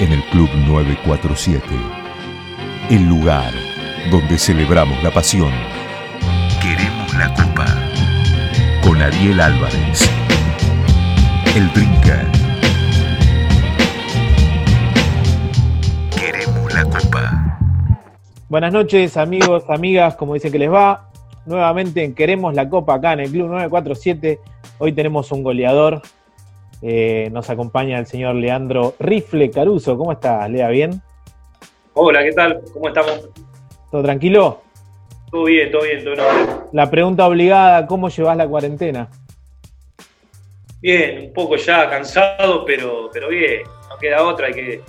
en el Club 947. El lugar donde celebramos la pasión. Queremos la copa. Con Ariel Álvarez. El Brinca. Queremos la copa. Buenas noches, amigos, amigas, como dicen que les va. Nuevamente en Queremos la Copa acá en el Club 947. Hoy tenemos un goleador. Eh, nos acompaña el señor Leandro Rifle Caruso. ¿Cómo estás, Lea? ¿Bien? Hola, ¿qué tal? ¿Cómo estamos? ¿Todo tranquilo? Todo bien, todo bien, todo bien. La pregunta obligada, ¿cómo llevas la cuarentena? Bien, un poco ya cansado, pero, pero bien, no queda otra, hay que,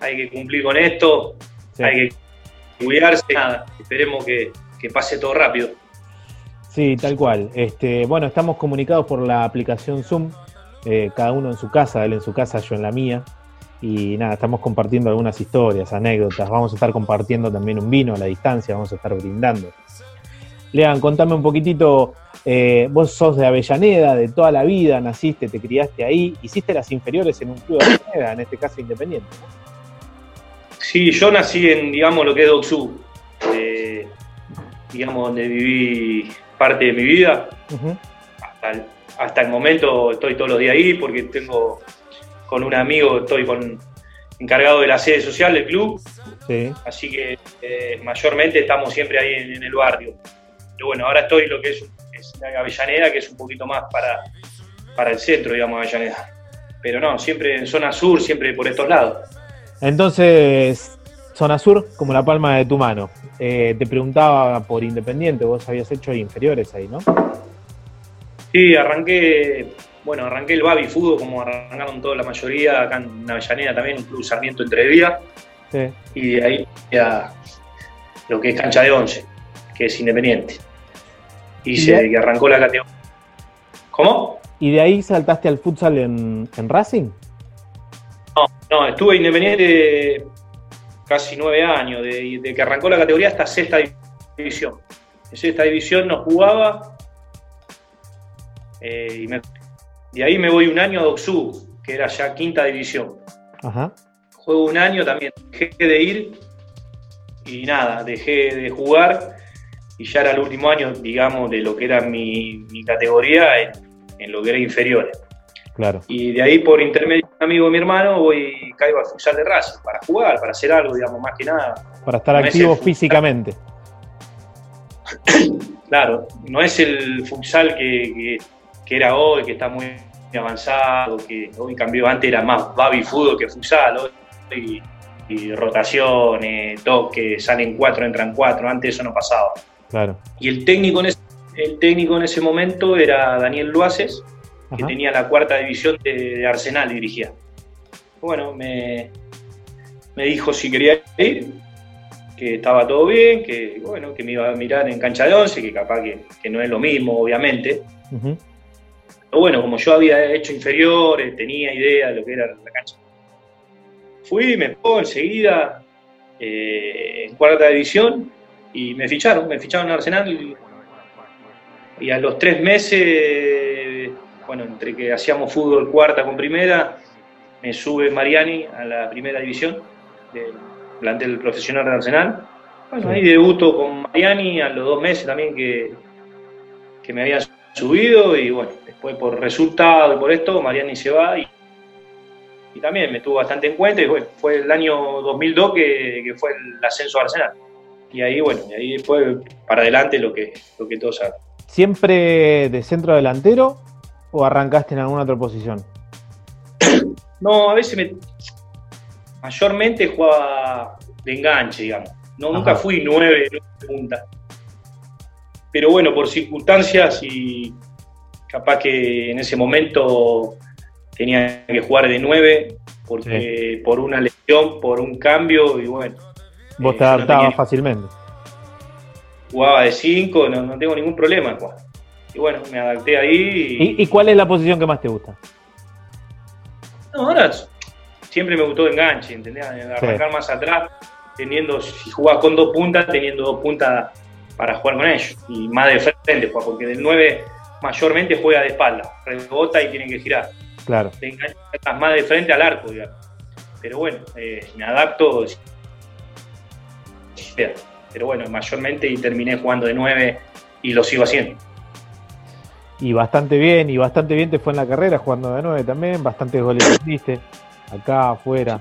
hay que cumplir con esto, Sí. hay que cuidarse, nada, esperemos que, que pase todo rápido. Sí, tal cual. Este, bueno, estamos comunicados por la aplicación Zoom, eh, cada uno en su casa, él en su casa, yo en la mía. Y nada, estamos compartiendo algunas historias, anécdotas. Vamos a estar compartiendo también un vino a la distancia, vamos a estar brindando. Lean, contame un poquitito. eh, vos sos de Avellaneda, de toda la vida, naciste, te criaste ahí, hiciste las inferiores en un club de Avellaneda, en este caso independiente. Sí, yo nací en, digamos, lo que es Doxú, eh, digamos, donde viví parte de mi vida. Hasta el, hasta el momento estoy todos los días ahí porque tengo con un amigo, estoy con encargado de la sede social del club Sí, así que eh, mayormente estamos siempre ahí en, en el barrio. Pero bueno, ahora estoy lo que es, es Avellaneda, que es un poquito más para, para el centro, digamos, Avellaneda. Pero no, siempre en zona sur, siempre por estos lados. Entonces, zona sur, como la palma de tu mano. Eh, te preguntaba por Independiente, vos habías hecho inferiores ahí, ¿no? Sí, arranqué, bueno, arranqué el Babi Fútbol, como arrancaron toda la mayoría, acá en Avellaneda también, un club Sarmiento entre Vía, Sí. y de ahí a lo que es cancha de once, que es independiente. Y ¿Y se arrancó la categoría. ¿Cómo? ¿Y de ahí saltaste al futsal en, en Racing? No, estuve independiente casi nueve años, de, de que arrancó la categoría hasta sexta división. En sexta división no jugaba eh, y me- de ahí me voy un año a Doxú, que era ya quinta división. Ajá. Juego un año también, dejé de ir y nada, dejé de jugar y ya era el último año, digamos, de lo que era mi, mi categoría en, en lo que era inferiores. Claro. Y de ahí, por intermedio de un amigo de mi hermano, voy caigo al futsal de Racing para jugar, para hacer algo, digamos, más que nada. Para estar No activo físicamente. Claro, no es el futsal que, que- que era hoy, que está muy avanzado, que hoy cambió, antes era más baby fútbol que futsal, hoy y rotaciones, toques, salen cuatro, entran cuatro, antes eso no pasaba. Claro. Y el técnico en ese, el técnico en ese momento era Daniel Luaces, que Ajá. tenía la cuarta división de, de Arsenal, dirigía. Bueno, me, me dijo si quería ir, que estaba todo bien, que bueno, que me iba a mirar en cancha de once, que capaz que, que no es lo mismo, obviamente. Ujú. Pero bueno, como yo había hecho inferiores, tenía idea de lo que era la cancha. Fui, me pongo enseguida eh, en cuarta división y me ficharon, me ficharon en Arsenal y, y a los tres meses, bueno, entre que hacíamos fútbol cuarta con primera, me sube Mariani a la primera división del plantel profesional de Arsenal. Bueno, ahí debuto con Mariani a los dos meses también que, que me habían subido y bueno, después por resultado y por esto, Mariani se va y, y también me tuvo bastante en cuenta y bueno, fue el año 2002 que, que fue el ascenso a Arsenal. Y ahí, bueno, y ahí después para adelante lo que, lo que todos saben. ¿Siempre de centro delantero o arrancaste en alguna otra posición? No, a veces me. Mayormente jugaba de enganche, digamos. No, nunca fui nueve, nueve punta. Pero bueno, por circunstancias y capaz que en ese momento tenía que jugar de nueve porque por una lesión, por un cambio y bueno. Vos eh, te no adaptabas fácilmente. jugaba de cinco, no, no tengo ningún problema jugar. Y bueno, me adapté ahí. ¿Y, y cuál es la posición que más te gusta? No, ahora siempre me gustó de enganche, ¿entendés? Arrancar más atrás, teniendo, si jugás con dos puntas, teniendo dos puntas para jugar con ellos. Y más de frente, pues, porque del 9 mayormente juega de espalda, rebota y tiene que girar. Claro. De enganche estás más de frente al arco, digamos. pero bueno, eh, me adapto. Pero bueno, mayormente y terminé jugando de 9 y lo sigo haciendo. Y bastante bien, y bastante bien te fue en la carrera jugando de 9 también, bastantes goles hiciste, acá, afuera.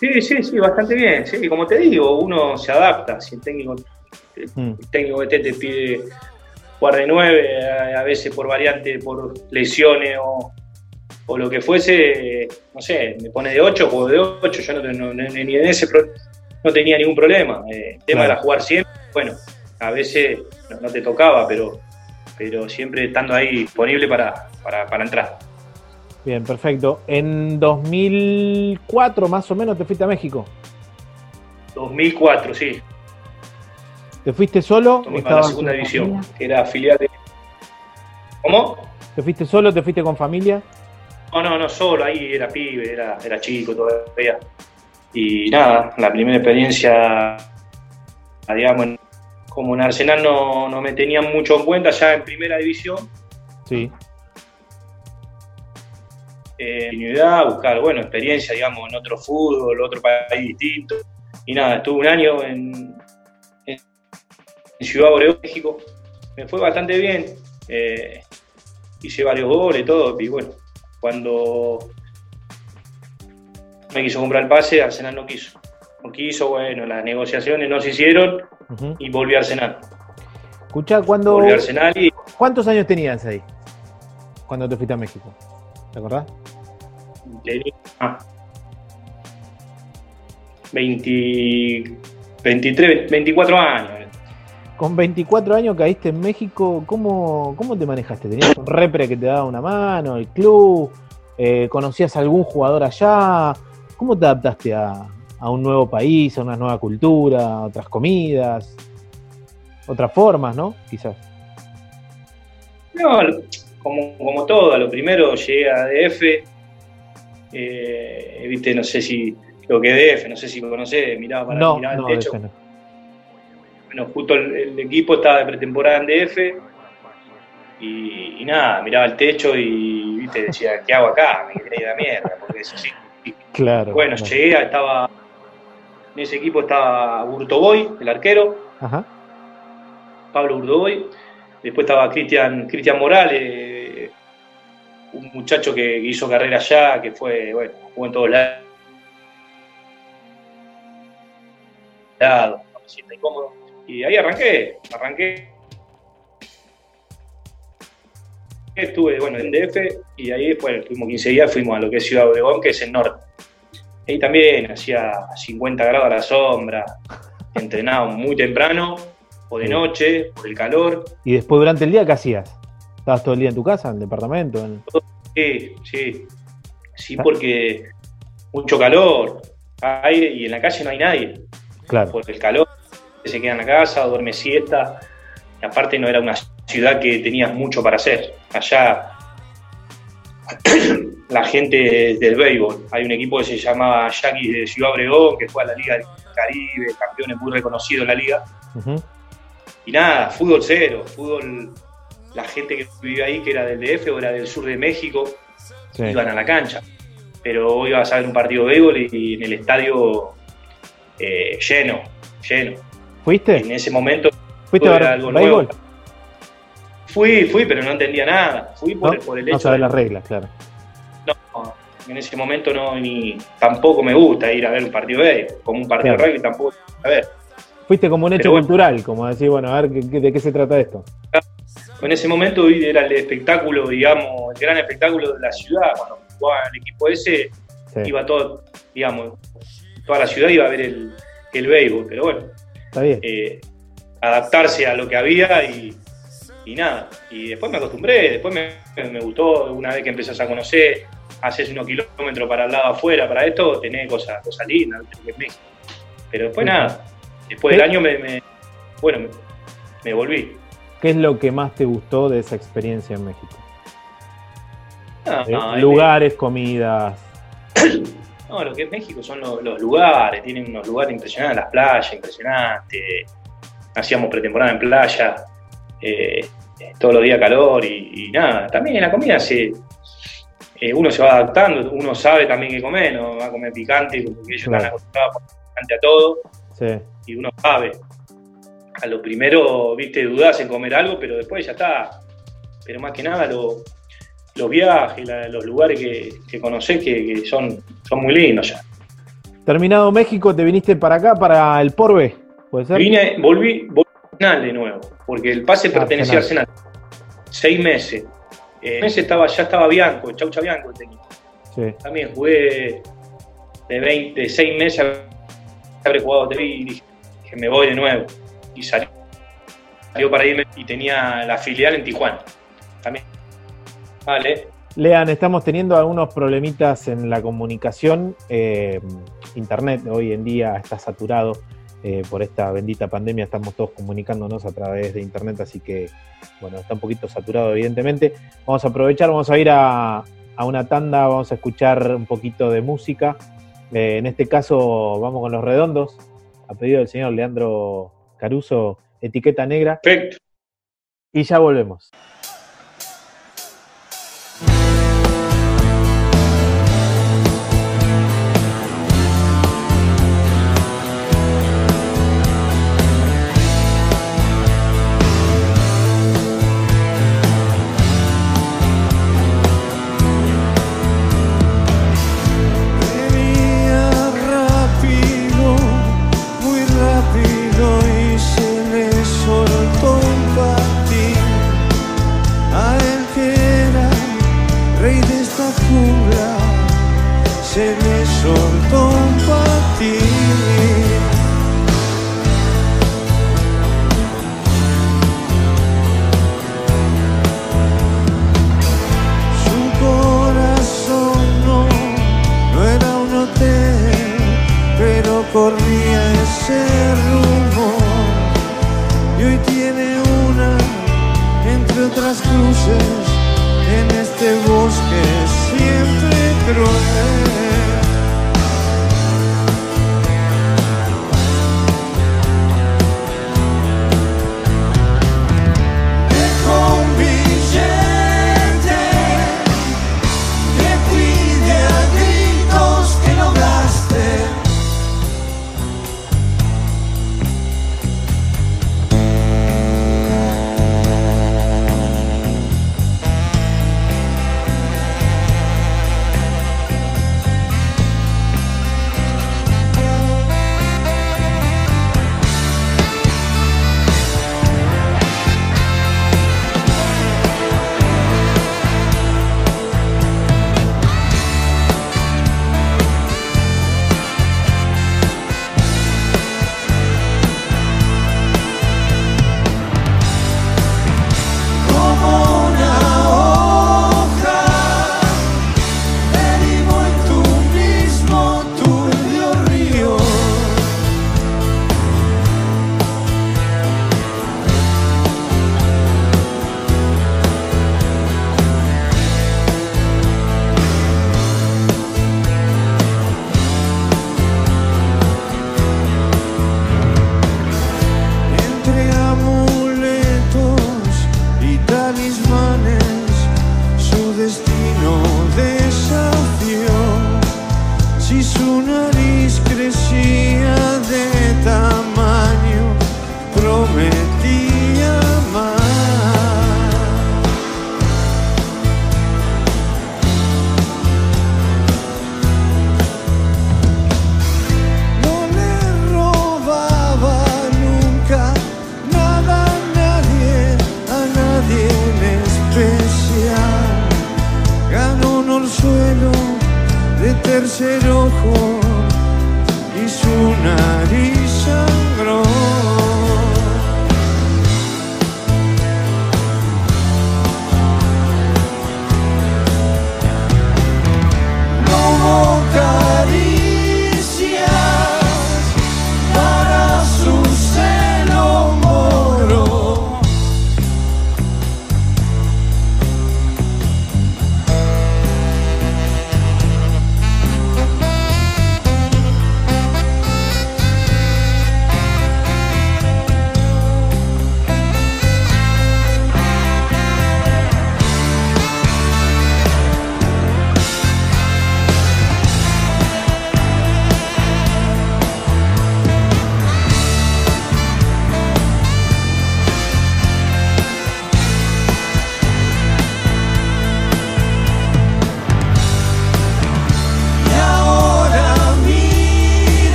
Sí, sí, sí, bastante bien. Sí, como te digo, uno se adapta. Si el técnico, el mm. técnico que te, pide jugar de 9, a, veces por variante, por lesiones o, lo que fuese, no sé, me pone de 8, juego de 8, yo no, ni en ese no tenía ningún problema. Eh, el tema era jugar siempre, bueno, a veces no, te tocaba, pero, pero siempre estando ahí disponible para, para, para entrar. Bien, perfecto. En 2004 más o menos te fuiste a México. 2004, sí. ¿Te fuiste solo? Estaba en la segunda división, que era filial de... ¿Cómo? ¿Te fuiste solo? ¿Te fuiste con familia? No, no, no, solo, ahí era pibe, era, era chico todavía. Y nada, la primera experiencia, digamos, como en Arsenal no, no me tenían mucho en cuenta ya en primera división. Sí eh, buscar, bueno, experiencia, digamos, en otro fútbol, otro país distinto. Y nada, estuve un año en Ciudad Obregón, México. Me fue bastante bien. Eh, hice varios goles, todo. Y bueno, cuando me quiso comprar el pase, Arsenal no quiso. No quiso, bueno, las negociaciones no se hicieron y volví a Arsenal. Escucha, cuando. Volví a Arsenal y. ¿Cuántos años tenías ahí? Cuando te fuiste a México. ¿Te acordás? Tenía 20, 23, 24 años. Con 24 años caíste en México, ¿cómo, cómo te manejaste? ¿Tenías un repre que te daba una mano, el club? Eh, ¿Conocías a algún jugador allá? ¿Cómo te adaptaste a, a un nuevo país, a una nueva cultura, a otras comidas, otras formas, ¿no? Quizás. No, como, como todo, lo primero llegué a DF, eh, viste, no sé si lo que DF, no sé si conocés, miraba para no, mirar el techo. Bueno, justo el, equipo estaba de pretemporada en DF y, nada, miraba el techo y viste, decía, ¿qué hago acá? Me quería ir a la mierda, porque eso sí. Claro. Bueno, llegué, estaba. En ese equipo estaba Urtoboy, el arquero. Ajá. Pablo Urtoboy. Después estaba Cristian Cristian Morales, un muchacho que hizo carrera allá, que fue, bueno, jugó en todos lados. me siento incómodo. Y ahí arranqué, arranqué. Estuve, bueno, en DF y ahí después, fuimos 15 días, fuimos a lo que es Ciudad Obregón, que es el norte. Ahí también hacía 50 grados a la sombra, entrenaba muy temprano, o de noche, por el calor. ¿Y después durante el día qué hacías? ¿Estabas todo el día en tu casa, en el departamento? Sí, sí. Sí, ah. porque mucho calor, aire y en la calle no hay nadie. Claro. Por el calor, se queda en la casa, duerme siesta. Y aparte no era una ciudad que tenías mucho para hacer. Allá la gente del béisbol. Hay un equipo que se llamaba Yaquis de Ciudad Obregón, que fue a la Liga del Caribe, campeones muy reconocido en la liga. Y nada, fútbol cero, fútbol la gente que vivía ahí, que era del DF o era del sur de México, iban a la cancha. Pero hoy ibas a ver un partido de béisbol y, en el estadio eh, lleno, lleno. ¿Fuiste? en ese momento ¿Fuiste a ver algo béisbol? Fui, fui, pero no entendía nada. Fui por, el, por el hecho. No sabes las reglas, claro. No, en ese momento no, ni tampoco me gusta ir a ver un partido de béisbol. Como un partido de rugby tampoco a ver. Fuiste como un hecho cultural, como decir, bueno, a ver de qué se trata esto. En ese momento era el espectáculo, digamos, el gran espectáculo de la ciudad. Cuando jugaba el equipo ese, iba todo, digamos, toda la ciudad iba a ver el, el béisbol. Pero bueno, Está bien. Eh, adaptarse a lo que había y, nada. Y después me acostumbré, después me, gustó, una vez que empezás a conocer, haces unos kilómetros para el lado afuera, para esto, tenés cosas, cosas lindas, Pero después nada, después del año me, bueno, me volví. ¿Qué es lo que más te gustó de esa experiencia en México? Ah, eh, lugares, comidas. No, lo que es México son los, lugares, tienen unos lugares impresionantes, las playas impresionantes. Hacíamos pretemporada en playa, eh, todos los días calor y, nada. También en la comida se, eh, uno se va adaptando, uno sabe también qué comer, no va a comer picante, porque ellos están acostumbrados a picante a todo, y uno sabe. A lo primero, viste, dudas en comer algo, pero después ya está. Pero más que nada, los viajes, los lugares que, que conocés, que, son, son muy lindos ya. Terminado México, ¿te viniste para acá, para el Porbe? ¿Puede ser? Vine, volví, volví a Arsenal de nuevo, porque el pase pertenecía a Arsenal. Seis meses. Eh, meses estaba, ya estaba Bianco, Chaucha Bianco tenía. También jugué de 20, de 6 meses, habré jugado de y dije, me voy de nuevo. Y salió, salió para irme y tenía la filial en Tijuana. También. Vale. Lean, estamos teniendo algunos problemitas en la comunicación. Eh, internet hoy en día está saturado eh, por esta bendita pandemia. Estamos todos comunicándonos a través de internet, así que, bueno, está un poquito saturado, evidentemente. Vamos a aprovechar, vamos a ir a, una tanda, vamos a escuchar un poquito de música. Eh, en este caso, vamos con los redondos, a pedido del señor Leandro Caruso, etiqueta negra. Perfecto. Y ya volvemos.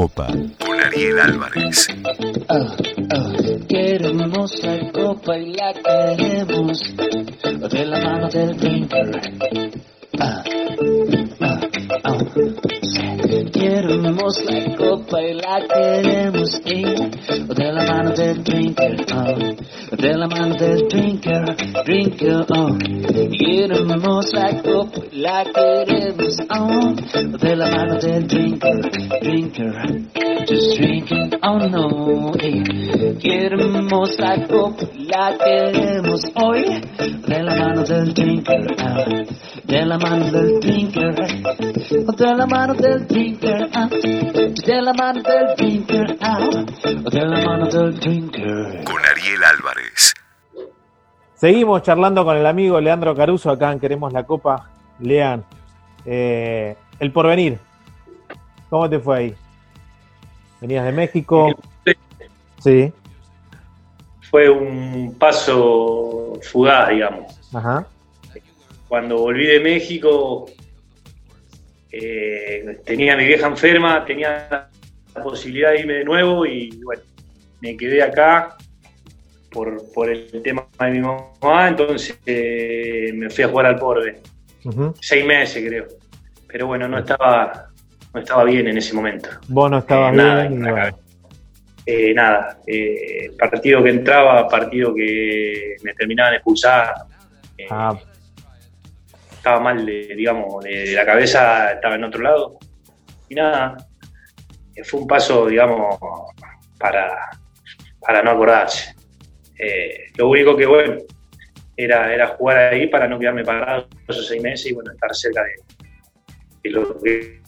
Copa con Ariel Álvarez. Ah, ah, queremos la copa y la queremos de la mano del drinker. Ah, ah, ah. Queremos la copa y la queremos de la mano del drinker, oh, de la mano del drinker, drinker, oh. Queremos la copa y la queremos, no, eh. Queremos la copa y la queremos hoy, de la mano del drinker, ah, de la mano del drinker, de la mano del drinker, ah, de la mano del drinker, ah, de la mano del drinker. Con Ariel Álvarez. Seguimos charlando con el amigo Leandro Caruso acá en Queremos la Copa. Lean, eh, el porvenir. ¿Cómo te fue ahí? ¿Venías de México? Sí. Fue un paso fugaz, digamos. Ajá. Cuando volví de México, eh, tenía a mi vieja enferma, tenía la posibilidad de irme de nuevo y bueno, me quedé acá por, por el tema de mi mamá, entonces eh, me fui a jugar al Porve. Ujú. Seis meses creo. Pero bueno, no estaba, no estaba bien en ese momento. Vos no estabas Eh, nada, bien. y nada. Eh, nada, eh, partido que entraba, partido que me terminaban expulsando. Eh, Ah, estaba mal, de, digamos, de, de la cabeza, estaba en otro lado. Y nada, eh, fue un paso, digamos, para, para no acordarse. Eh, lo único que, bueno, era, era jugar ahí para no quedarme parado esos seis meses y, bueno, estar cerca de, de lo que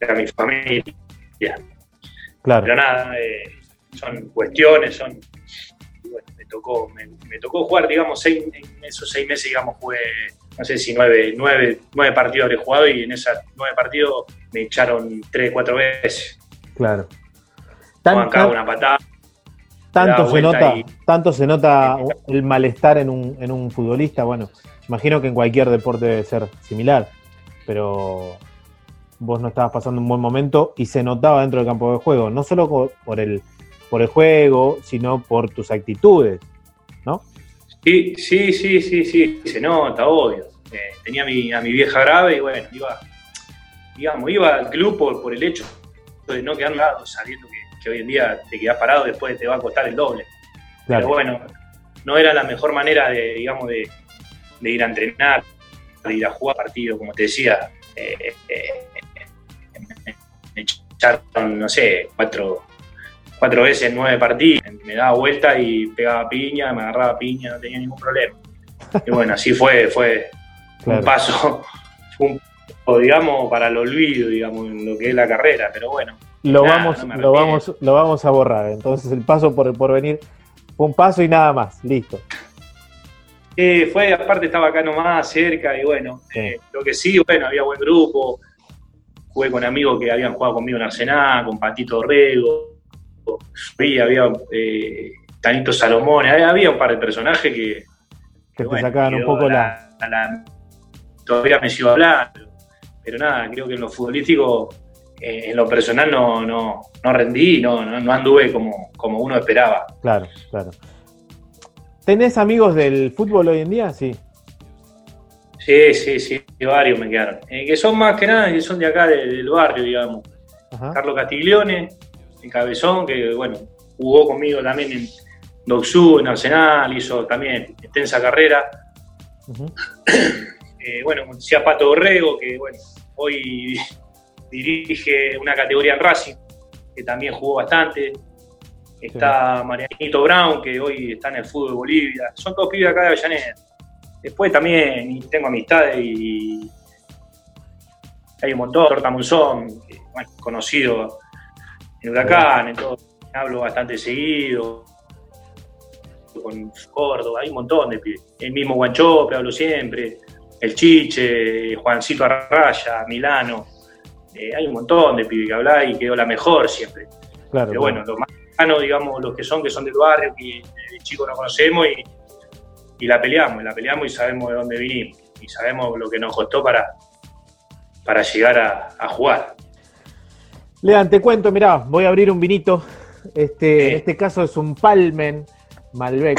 era mi familia. claro. Pero nada, eh, son cuestiones, son. bueno, me tocó, me, me tocó jugar, digamos, seis, en esos seis meses, digamos, jugué, no sé si nueve, nueve, nueve partidos habré jugado y en esos nueve partidos me echaron tres, cuatro veces. Claro. Tan- una patada. tanto, se nota, y- tanto se nota el malestar en un, en un futbolista. Bueno, imagino que en cualquier deporte debe ser similar, pero vos no estabas pasando un buen momento y se notaba dentro del campo de juego, no solo por el, por el juego, sino por tus actitudes, ¿no? Sí, sí, sí, sí, sí, se nota, obvio. Eh, tenía a mi, a mi vieja grave y bueno, iba, digamos, iba al club por, por el hecho de no quedar lado, sabiendo que, que hoy en día te quedás parado después te va a costar el doble. Claro. Pero bueno, no era la mejor manera de, digamos, de, de ir a entrenar, de ir a jugar partido, como te decía. eh, eh, echaron, no sé, cuatro, cuatro veces en nueve partidos. Me daba vuelta y pegaba piña, me agarraba piña, no tenía ningún problema. Y bueno, así fue, fue Claro. un paso, un digamos, para el olvido, digamos, en lo que es la carrera. Pero bueno, Lo, Nada, vamos, no lo, vamos, lo vamos a borrar. Entonces el paso por el porvenir fue un paso y nada más. Listo. Eh, fue, aparte estaba acá nomás, cerca, y bueno, Sí. eh, lo que sí, bueno, había buen grupo, jugué con amigos que habían jugado conmigo en Arsenal, con Patito Rego, había, había eh, Tanito Salomón, había, un par de personajes que, Que te bueno, sacaban un poco la. la- la- todavía me sigo hablando, pero nada, creo que en lo futbolístico, eh, en lo personal no, no, no rendí, no, no, no anduve como, como uno esperaba. Claro, claro. ¿Tenés amigos del fútbol hoy en día? Sí. Sí, sí, sí, varios me quedaron. Eh, que son más que nada, que son de acá, de- del barrio, digamos. Ajá. Carlos Castiglione, el cabezón, que bueno, jugó conmigo también en Doxú, en Arsenal, hizo también extensa carrera. Eh, bueno, como decía Pato Borrego, que bueno, hoy dirige una categoría en Racing, que también jugó bastante. Está Marianito Brown, que hoy está en el fútbol de Bolivia. Son todos pibes acá de Avellaneda. Después también tengo amistades y hay un montón. Torta Monzón, conocido en Huracán, en todo. Hablo bastante seguido. Con Córdoba, hay un montón de pibes. El mismo Guanchope, hablo siempre. El Chiche, Juancito Arraya, Milano. Eh, hay un montón de pibes que habla y quedó la mejor siempre. Claro. Pero bueno, los más cercanos, digamos, los que son, que son del barrio, que de chicos nos conocemos y, y la peleamos, y la peleamos y sabemos de dónde vinimos. y sabemos lo que nos costó para, para llegar a, a jugar. Lean, te cuento, mirá, voy a abrir un vinito. Este, Sí. En este caso es un Palmen Malbec.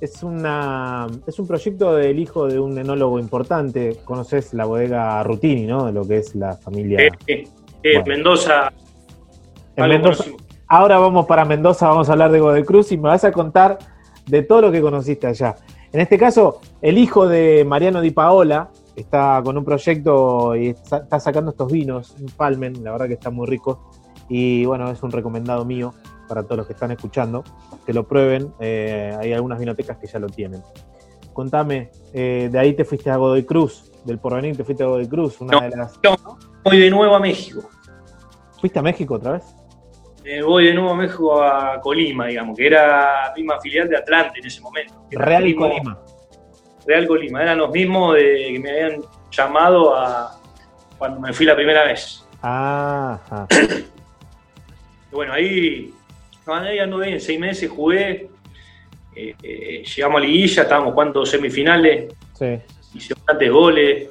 Es, una, es un proyecto del hijo de un enólogo importante. Conoces la bodega Rutini, ¿no? De lo que es la familia. Eh, Bueno. Mendoza, En Mendoza. Ahora vamos para Mendoza, vamos a hablar de Godoy Cruz y me vas a contar de todo lo que conociste allá. En este caso, el hijo de Mariano Di Paola está con un proyecto y está sacando estos vinos, un Palmen, la verdad que están muy ricos. Y bueno, es un recomendado mío para todos los que están escuchando, que lo prueben. eh, hay algunas vinotecas que ya lo tienen. Contame, eh, de ahí te fuiste a Godoy Cruz, del porvenir te fuiste a Godoy Cruz, una No. de las. Voy de nuevo a México. ¿Fuiste a México otra vez? Eh, voy de nuevo a México a Colima, digamos, que era misma filial de Atlante en ese momento. Real y Colima. Real Colima, eran los mismos de, que me habían llamado a cuando me fui la primera vez. Ah, ajá. Y bueno, ahí, ahí anduve bien, seis meses jugué, eh, eh, llegamos a liguilla, estábamos jugando semifinales, Sí. hice bastantes goles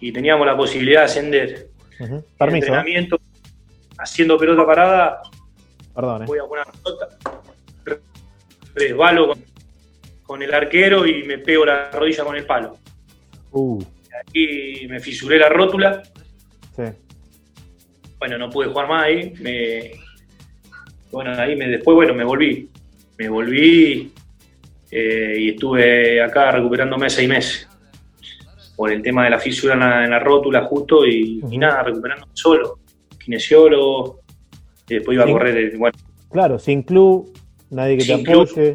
y teníamos la posibilidad de ascender. En Permiso, entrenamiento, haciendo pelota parada, perdón. ¿eh? voy a poner pelota, resbalo con, con el arquero y me pego la rodilla con el palo. Uh, Y me fisuré la rótula, sí. bueno, no pude jugar más ahí, me, bueno, ahí me, después, bueno, me volví, me volví eh, y estuve acá recuperándome seis meses por el tema de la fisura en la, en la rótula justo y, y Ujú. nada, recuperándome solo, kinesiólogo, y después iba a correr, bueno, Claro, sin club, nadie que Sin te club. apoye.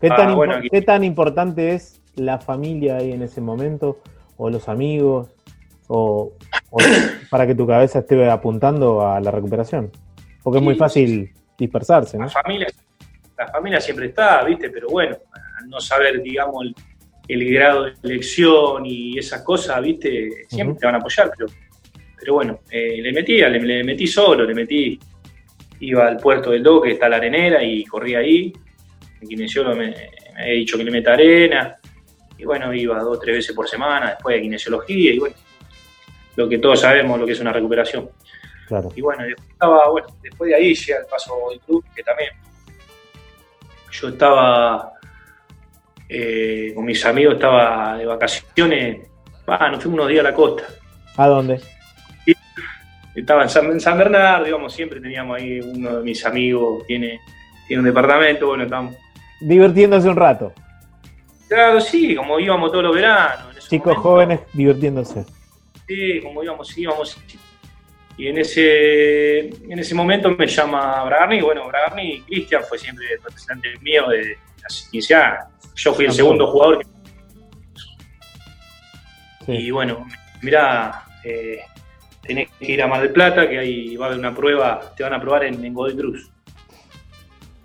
¿Qué, Ah, tan bueno, ¿Qué tan importante es la familia ahí en ese momento? ¿O los amigos? ¿O, o para que tu cabeza esté apuntando a la recuperación? Porque es muy fácil dispersarse, ¿no? la familia, la familia siempre está, ¿viste? Pero bueno, al no saber, digamos, el, el grado de elección y esas cosas, ¿viste? Siempre te van a apoyar, pero, pero bueno, eh, le metí, le, le metí solo, le metí, iba al puerto del Do, que está la arenera, y corría ahí. El kinesiólogo me, me había dicho que le meta arena, y bueno, iba dos o tres veces por semana, después de kinesiología, y bueno, lo que todos sabemos, lo que es una recuperación. Claro. Y bueno, después, estaba, bueno, después de ahí llega el paso del club, que también yo estaba eh, con mis amigos, estaba de vacaciones, ah, nos fuimos unos días a la costa. ¿A dónde? Estaba en San, en San Bernardo, digamos, siempre teníamos ahí uno de mis amigos, tiene, tiene un departamento, bueno, estábamos. Divirtiéndose un rato. Claro, sí, como íbamos todos los veranos. Chicos jóvenes divirtiéndose. Sí, como íbamos, íbamos. Y en ese, en ese momento me llama Bragarni, y bueno, Bragarni, Cristian fue siempre el representante mío de hace 15 años. Yo fui el segundo jugador. que- Sí. Y bueno, mirá, eh, tenés que ir a Mar del Plata, que ahí va a haber una prueba, te van a probar en, en Godoy Cruz.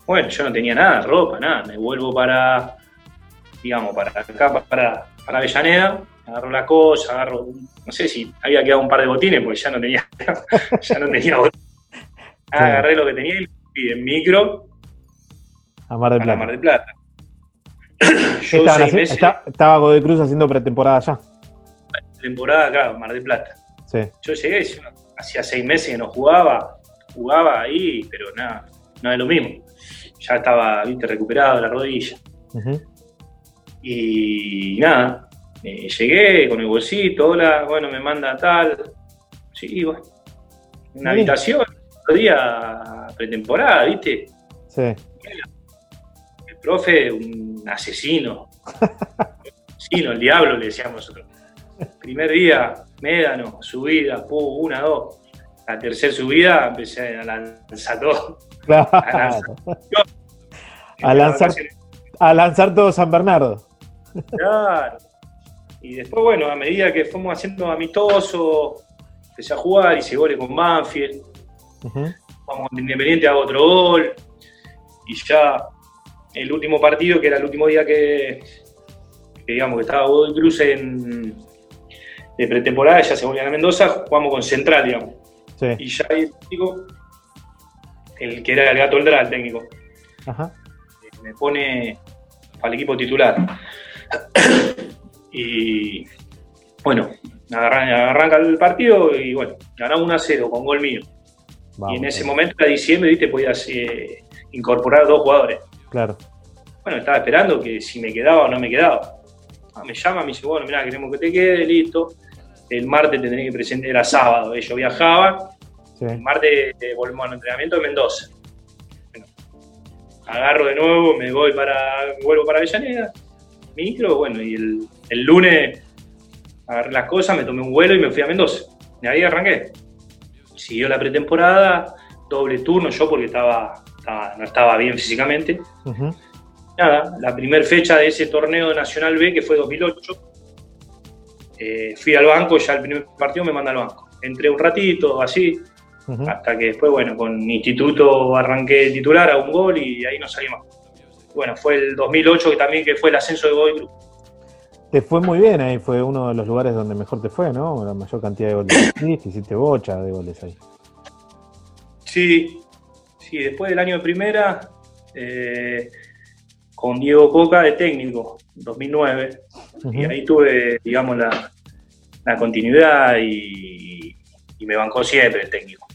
Bueno, yo no tenía nada, ropa, nada. Me vuelvo para, digamos, para acá, para, para Avellaneda, agarro la cosa, agarro, no sé si había quedado un par de botines, porque ya no tenía, ya no tenía botines. Agarré lo que tenía y fui en micro A Mar del Plata. Mar del Plata. Yo Estaban seis haci- meses está- estaba Godoy Cruz haciendo pretemporada allá. de temporada acá, Mar del Plata. Sí. Yo llegué, yo hacía seis meses que no jugaba, jugaba ahí, pero nada, no es lo mismo. Ya estaba, viste, recuperado de la rodilla. Y nada, eh, llegué con el bolsito, hola, bueno, me manda tal. Sí, bueno, una Bien. habitación, otro día pretemporada, viste. Sí. El profe, un asesino. asesino, el diablo, le decíamos nosotros. Primer día, médano, subida, pu, una, dos. La tercera subida empecé a lanzar todo. Claro. A lanzar- A lanzar todo San Bernardo. Claro. Y después, bueno, a medida que fuimos haciendo amistoso, empecé a jugar, hice goles con Banfield, Ujú. vamos con Independiente, hago otro gol. Y ya el último partido, que era el último día que, que digamos que estaba Godoy Cruz en, de pretemporada, ya se volvían a Mendoza, jugamos con Central, digamos. Sí. Y ya ahí el técnico, el que era el gato Eldra, el técnico, Ajá. me pone al equipo titular. y Bueno, arranca, arranca el partido y bueno, ganamos 1 a 0 con gol mío. y en ese momento, era diciembre, viste, podías eh, incorporar dos jugadores. Claro. Bueno, estaba esperando que si me quedaba o no me quedaba. Ah, me llama, me dice, bueno, mira, queremos que te quede, listo. El martes te tenés que presentar, era sábado, ellos viajaban. El martes eh, volvemos al entrenamiento de Mendoza. Bueno, agarro de nuevo, me voy para, vuelvo para Avellaneda, micro, bueno, y el, el lunes agarré las cosas, me tomé un vuelo y me fui a Mendoza. Y ahí arranqué. Siguió la pretemporada, doble turno, yo porque estaba, no estaba bien físicamente. Nada, la primera fecha de ese torneo Nacional B, que fue 2008, eh, fui al banco, ya el primer partido me manda al banco. Entré un ratito, así, hasta que después, bueno, con Instituto arranqué titular a un gol y ahí no salí más. Bueno, fue el 2008 que también que fue el ascenso de Boy Group. Te fue muy bien ahí, fue uno de los lugares donde mejor te fue, ¿no? La mayor cantidad de goles. Sí, hiciste bocha de goles ahí. Sí, sí, después del año de primera, eh, con Diego Coca de técnico, 2009, y ahí tuve, digamos, la, continuidad y, me bancó siempre el técnico.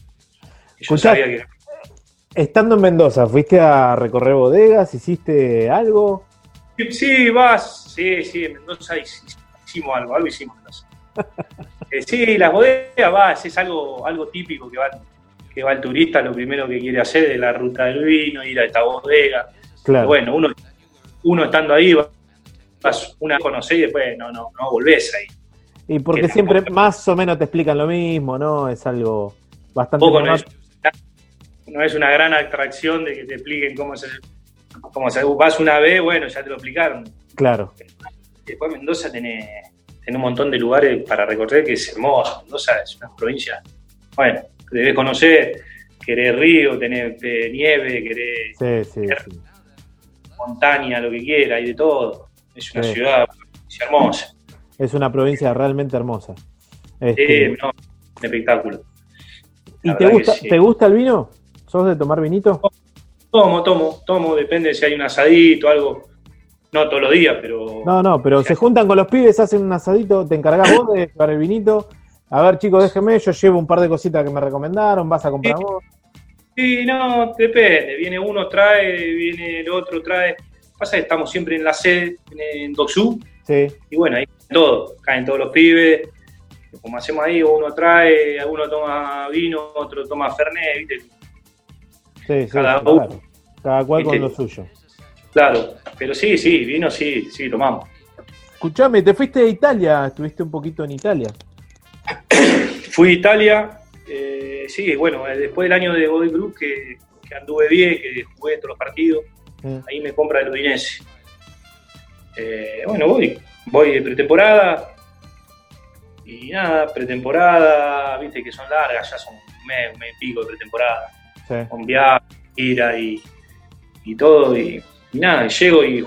Yo sabía que... Estando en Mendoza, ¿fuiste a recorrer bodegas? ¿Hiciste algo? Sí, vas, sí, sí, en Mendoza hicimos algo, algo hicimos. Eh, sí, las bodegas vas, es algo, algo típico que va, que va el turista, lo primero que quiere hacer es la ruta del vino, ir a esta bodega. Claro. bueno, uno, uno estando ahí, vas una vez conocer y después no, no, no volvés ahí. Y porque siempre más o menos te explican lo mismo, ¿no? Es algo bastante... Poco no, es, no es una gran atracción de que te expliquen cómo se como si vas una vez, bueno, ya te lo explicaron. Claro. Después Mendoza tiene, tiene un montón de lugares para recorrer que es hermoso. Mendoza es una provincia, bueno, debes conocer, querés río, tener eh, nieve, querés sí, sí, montaña, lo que quiera, hay de todo. Es una ciudad hermosa. Es una provincia realmente hermosa. Este... Sí, no, un espectáculo. ¿Y te gusta, te gusta el vino? ¿Sos de tomar vinito? Tomo, tomo, tomo, depende si hay un asadito, algo. No todos los días, pero. No, no, pero se juntan con los pibes, hacen un asadito, te encargás vos de llevar el vinito. A ver, chicos, déjenme, yo llevo un par de cositas que me recomendaron, vas a comprar vos. Sí, no, depende. Viene uno, trae, viene el otro, trae. Pasa que estamos siempre en la sede, en Doxú. Sí. Y bueno, ahí todo, caen todos los pibes. Como hacemos ahí, uno trae, uno toma vino, otro toma Fernet, ¿viste? Sí, cada, uno, cada cual con lo suyo. Claro, pero sí, sí, vino sí, sí, tomamos. Escuchame, te fuiste a Italia, estuviste un poquito en Italia. Fui a Italia, eh, sí, bueno, eh, después del año de Body Group que, anduve bien, que jugué todos los partidos, mm. ahí me compra el Udinese. Eh, bueno, voy, voy de pretemporada y nada, pretemporada, viste que son largas, ya son un mes, un mes y pico de pretemporada con viaje, gira y, todo. Y, nada, llego y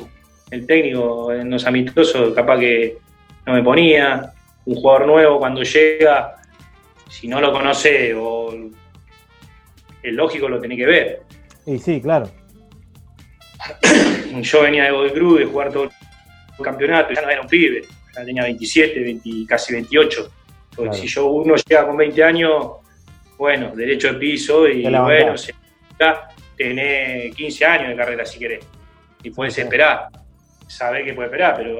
el técnico en los amistosos capaz que no me ponía. Un jugador nuevo cuando llega, si no lo conoce o es lógico lo tiene que ver. Y sí, claro. Yo venía de Godoy Cruz, de jugar todo el campeonato, ya no era un pibe, ya tenía 27, casi 28. Porque si yo uno llega con 20 años, bueno, derecho de piso y bueno, tenés 15 años de carrera si querés. Y puedes esperar, sabés que puedes esperar, pero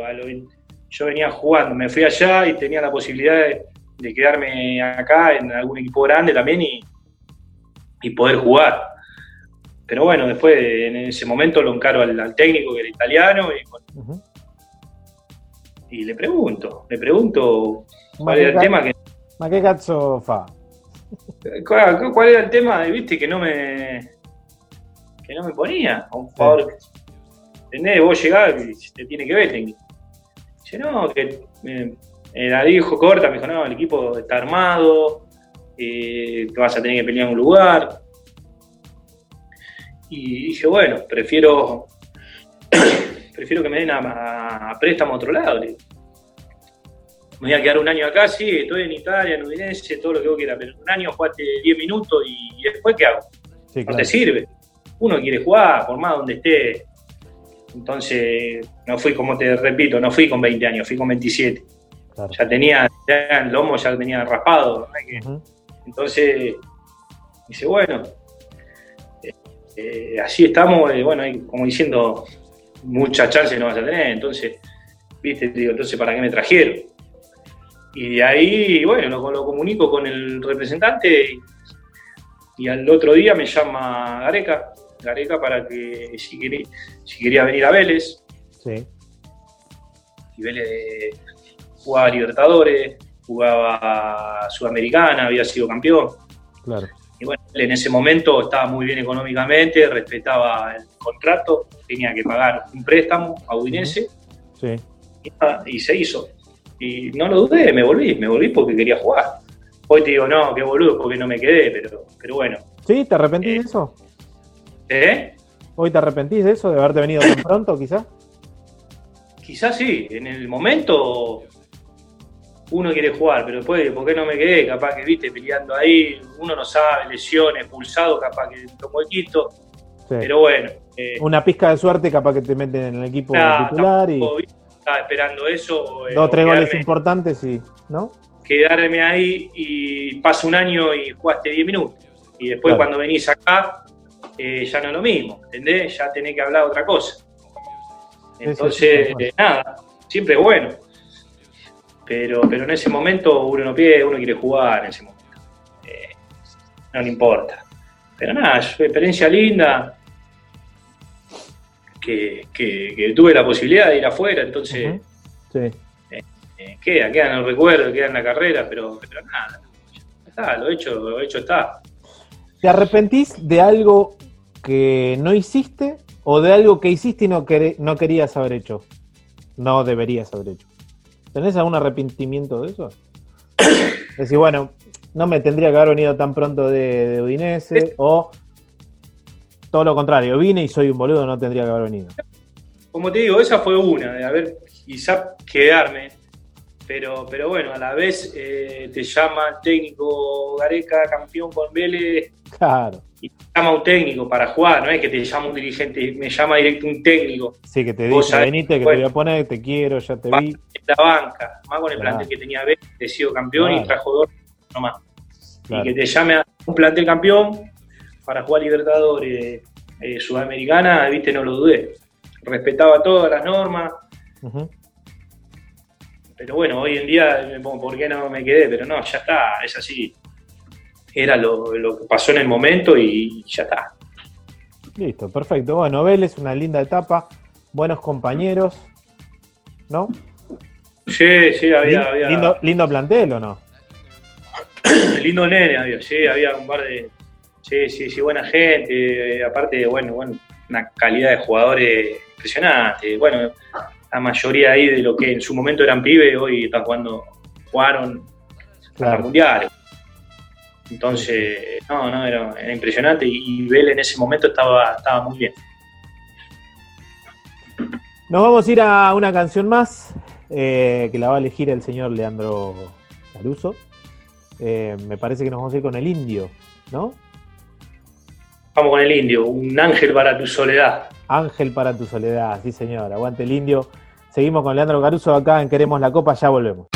yo venía jugando, me fui allá y tenía la posibilidad de, quedarme acá en algún equipo grande también y, poder jugar. Pero bueno, después en ese momento lo encaro al, técnico que era italiano y, le pregunto, le pregunto cuál era el tema que... Ma qué cazzo fa? ¿Cuál, era el tema? Viste que no me que no me ponía. un favor, ¿entendés? Vos llegás y te tiene que ver técnico. Dice, no, que eh, la dijo corta, me dijo, no, el equipo está armado, eh, te vas a tener que pelear en un lugar. Y dije, bueno, prefiero prefiero que me den a, préstamo a otro lado me voy a quedar un año acá, sí, estoy en Italia, en Udinese, todo lo que vos quieras, pero un año jugaste 10 minutos y, después ¿qué hago? no te sirve. Uno quiere jugar, por más donde esté. Entonces, no fui, como te repito, no fui con 20 años, fui con 27. Claro. Ya tenía, ya el lomo ya lo tenía raspado. ¿no? Entonces, dice, bueno, eh, así estamos, eh, bueno, como diciendo, muchas chances no vas a tener, entonces, viste, digo, entonces, ¿para qué me trajeron? Y de ahí, bueno, lo, lo comunico con el representante y, y al otro día me llama Gareca, Gareca para que si quería, si quería venir a Vélez, Sí. y Vélez eh, jugaba Libertadores, jugaba Sudamericana, había sido campeón. Claro. Y bueno, él en ese momento estaba muy bien económicamente, respetaba el contrato, tenía que pagar un préstamo a Udinese Sí. y, se hizo. Y no lo dudé, me volví, me volví porque quería jugar. Hoy te digo, no, qué boludo, porque no me quedé, pero, pero bueno. ¿Sí? ¿Te arrepentís Eh. de eso? ¿Eh? ¿Hoy te arrepentís de eso, de haberte venido tan pronto, quizás? Quizás sí, en el momento uno quiere jugar, pero después, ¿por qué no me quedé? Capaz que, viste, peleando ahí, uno no sabe, lesiones, pulsado, capaz que tomó el quito, Sí. pero bueno. eh, Una pizca de suerte, capaz que te meten en el equipo nada, titular y tampoco, estaba esperando eso. eh, dos o tres goles importantes y. ¿No? quedarme ahí y pasa un año y jugaste 10 minutos. Y después Claro. cuando venís acá, eh, ya no es lo mismo, ¿entendés? Ya tenés que hablar otra cosa. Entonces, sí, sí, sí. eh, nada, siempre es bueno. Pero, pero en ese momento uno no pide, uno quiere jugar en ese momento. Eh, no le importa. Pero nada, es una experiencia linda. Que, que- que tuve la posibilidad de ir afuera, entonces. Sí. eh, queda, queda en el recuerdo, queda en la carrera, pero, pero nada, está, lo hecho, lo hecho está. ¿Te arrepentís de algo que no hiciste o de algo que hiciste y no, quere- no querías haber hecho? No deberías haber hecho. ¿Tenés algún arrepentimiento de eso? Decir, bueno, no me tendría que haber venido tan pronto de, de Udinese o todo lo contrario, vine y soy un boludo, no tendría que haber venido. Como te digo, esa fue una, de haber quizá quedarme, pero, pero bueno, a la vez eh, te llama técnico Gareca, campeón con Vélez, Claro. Y te llama un técnico para jugar, no es que te llama un dirigente, me llama directo un técnico Sí, que te dice, venite, que bueno. te voy a poner, te quiero, ya te vi. en la banca, más con el Claro. plantel que tenía Vélez, he sido campeón Claro. y trajo dos nomás. Claro. y que te llame a un plantel campeón para jugar Libertadores eh, Sudamericana, viste, no lo dudé. Respetaba todas las normas, pero bueno, hoy en día, pongo, ¿por qué no me quedé? Pero no, ya está, es así. Era lo, lo que pasó en el momento y ya está. Listo, perfecto. Bueno, Vélez, una linda etapa, buenos compañeros, ¿no? Sí, sí, había, Lin- había Lindo, lindo plantel o no? lindo nene, había, sí, había un par de. Sí, sí, sí, buena gente. aparte, bueno, bueno, una calidad de jugadores impresionante. Bueno, la mayoría ahí de lo que en su momento eran pibes, hoy están jugando, jugaron Claro. mundiales. Entonces, no, no, era, era impresionante y, y Vélez en ese momento estaba, estaba muy bien. Nos vamos a ir a una canción más eh, que la va a elegir el señor Leandro Caruso. Eh, me parece que nos vamos a ir con el indio, ¿no? Vamos con el indio, un ángel para tu soledad. Ángel para tu soledad, sí señor, aguante el indio. Seguimos con Leandro Caruso acá en Queremos la Copa, ya volvemos.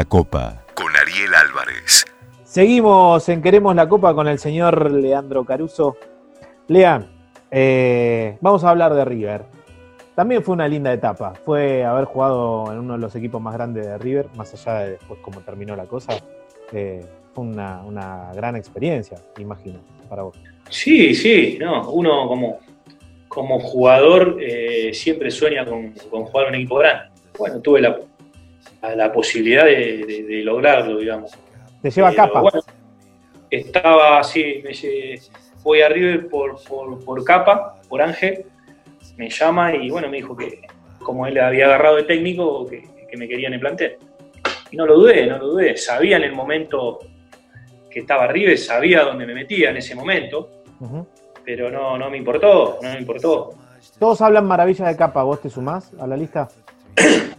La copa. Con Ariel Álvarez. Seguimos en Queremos la Copa con el señor Leandro Caruso. Lean, eh, vamos a hablar de River. También fue una linda etapa. Fue haber jugado en uno de los equipos más grandes de River, más allá de después cómo terminó la cosa. eh, fue una, una gran experiencia, imagino, para vos. Sí, sí, no, uno como, como jugador eh, siempre sueña con, con jugar en un equipo grande. Bueno, tuve la, la, la posibilidad de, de- de lograrlo, digamos. Te lleva Pero, capa. bueno, estaba así, me voy a River por, por, por capa, por Ángel, me llama y bueno, me dijo que como él había agarrado de técnico, que, que me querían en el plantel. Y no lo dudé, no lo dudé. Sabía en el momento que estaba River, sabía dónde me metía en ese momento, pero no, no me importó, no me importó. Todos hablan maravilla de capa. ¿Vos te sumás a la lista?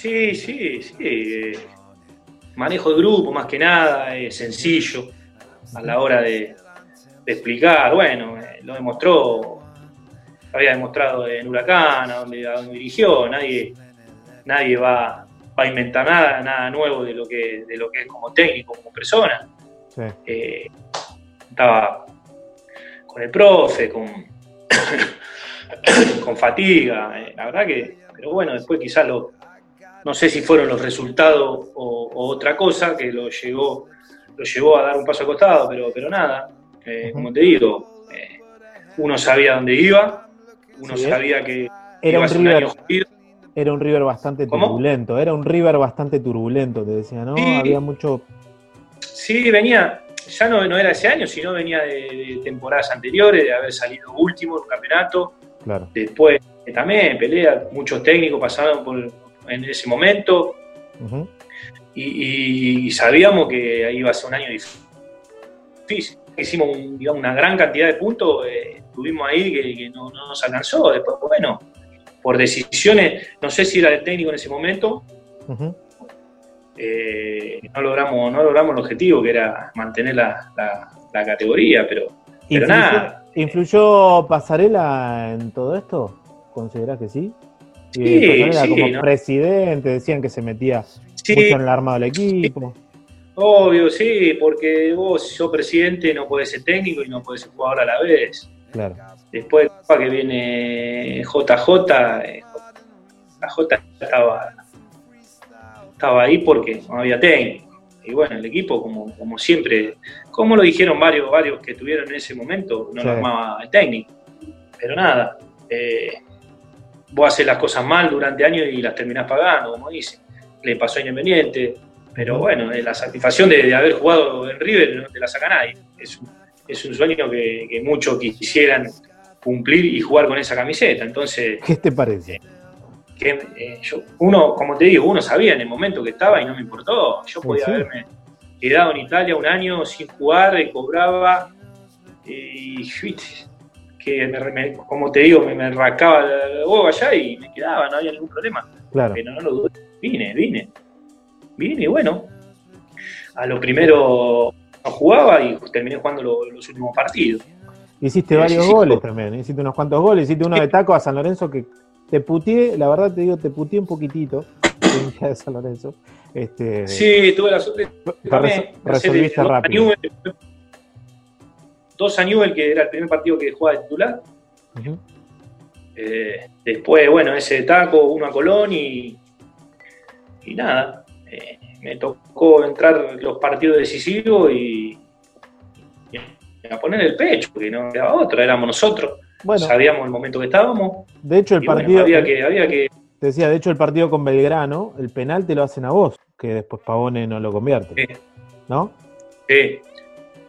Sí, sí, sí. eh, Manejo de grupo, más que nada, es sencillo a la hora de, de explicar. Bueno, eh, lo demostró, lo había demostrado en Huracán, a donde, a donde dirigió. Nadie, nadie va, va a inventar nada, nada nuevo de lo que, de lo que es como técnico, como persona. Sí. Eh, estaba con el profe, con, con fatiga, eh, la verdad que, pero bueno, después quizás lo, no sé si fueron los resultados o, o otra cosa que lo llevó, lo llevó a dar un paso al costado, pero, pero nada, eh, como te digo, eh, uno sabía dónde iba, uno Sí, sabía que Era iba a un ser un año River, era un River bastante ¿Cómo? turbulento. Era un River bastante turbulento, te decía, ¿no? Sí. Había mucho. Sí, venía, ya no, no era ese año, sino venía de, de temporadas anteriores, de haber salido último en un campeonato, Claro. después eh, también pelea, muchos técnicos pasaron por, en ese momento y, y- y sabíamos que iba a ser un año difícil. Hicimos un- digamos, una gran cantidad de puntos, eh, tuvimos ahí que, que no, no nos alcanzó. Después, bueno, por decisiones, no sé si era el técnico en ese momento, eh, no, logramos, no logramos el objetivo que era mantener la, la- la categoría, pero, pero ¿Influyó, nada. ¿Influyó Pasarela en todo esto? ¿Considerás que sí? Y Sí, sí, como ¿no? presidente, decían que se metía Sí, mucho en el armado del equipo. obvio, sí, porque vos, sos presidente, no podés ser técnico y no podés ser jugador a la vez. Claro. Después que viene JJ, eh, la J estaba, estaba ahí porque no había técnico. y bueno, el equipo, como, como siempre, como lo dijeron varios, varios que estuvieron en ese momento, no lo armaba el técnico. Pero nada, eh, vos haces las cosas mal durante años y las terminás pagando, como dice. Le pasó a Independiente, pero bueno, eh, la satisfacción de, de haber jugado en River no te la saca nadie. Es un, es un sueño que, que muchos quisieran cumplir y jugar con esa camiseta. Entonces, ¿Qué te parece? que eh, yo, uno, como te digo, uno sabía en el momento que estaba y no me importó. Yo podía sí. haberme quedado en Italia un año sin jugar, y cobraba y viste, que me- me- como te digo, me, me rascaba la boca allá y me quedaba, no había ningún problema. Claro. Pero no lo dudé, vine, vine. Vine y bueno, a lo primero no jugaba y terminé jugando lo- los últimos partidos. Hiciste Sí, varios sí, sí. goles también, hiciste unos cuantos goles, hiciste uno de taco a San Lorenzo que te puteé, la verdad te digo, te puteé un poquitito, de San Lorenzo. Este, Sí, tuve la suerte resolviste rápido. Dos a Newell, que era el primer partido que jugaba de titular. Eh, después, bueno, ese de taco, uno a Colón y, y nada. eh, me tocó entrar los partidos decisivos y, y a poner el pecho, porque no quedaba otra, éramos nosotros. Bueno, Sabíamos el momento que estábamos. de hecho el bueno, partido, había, que, había que. te decía, de hecho el partido con Belgrano, el penal te lo hacen a vos, que después Pavone no lo convierte, Sí. ¿no? eh,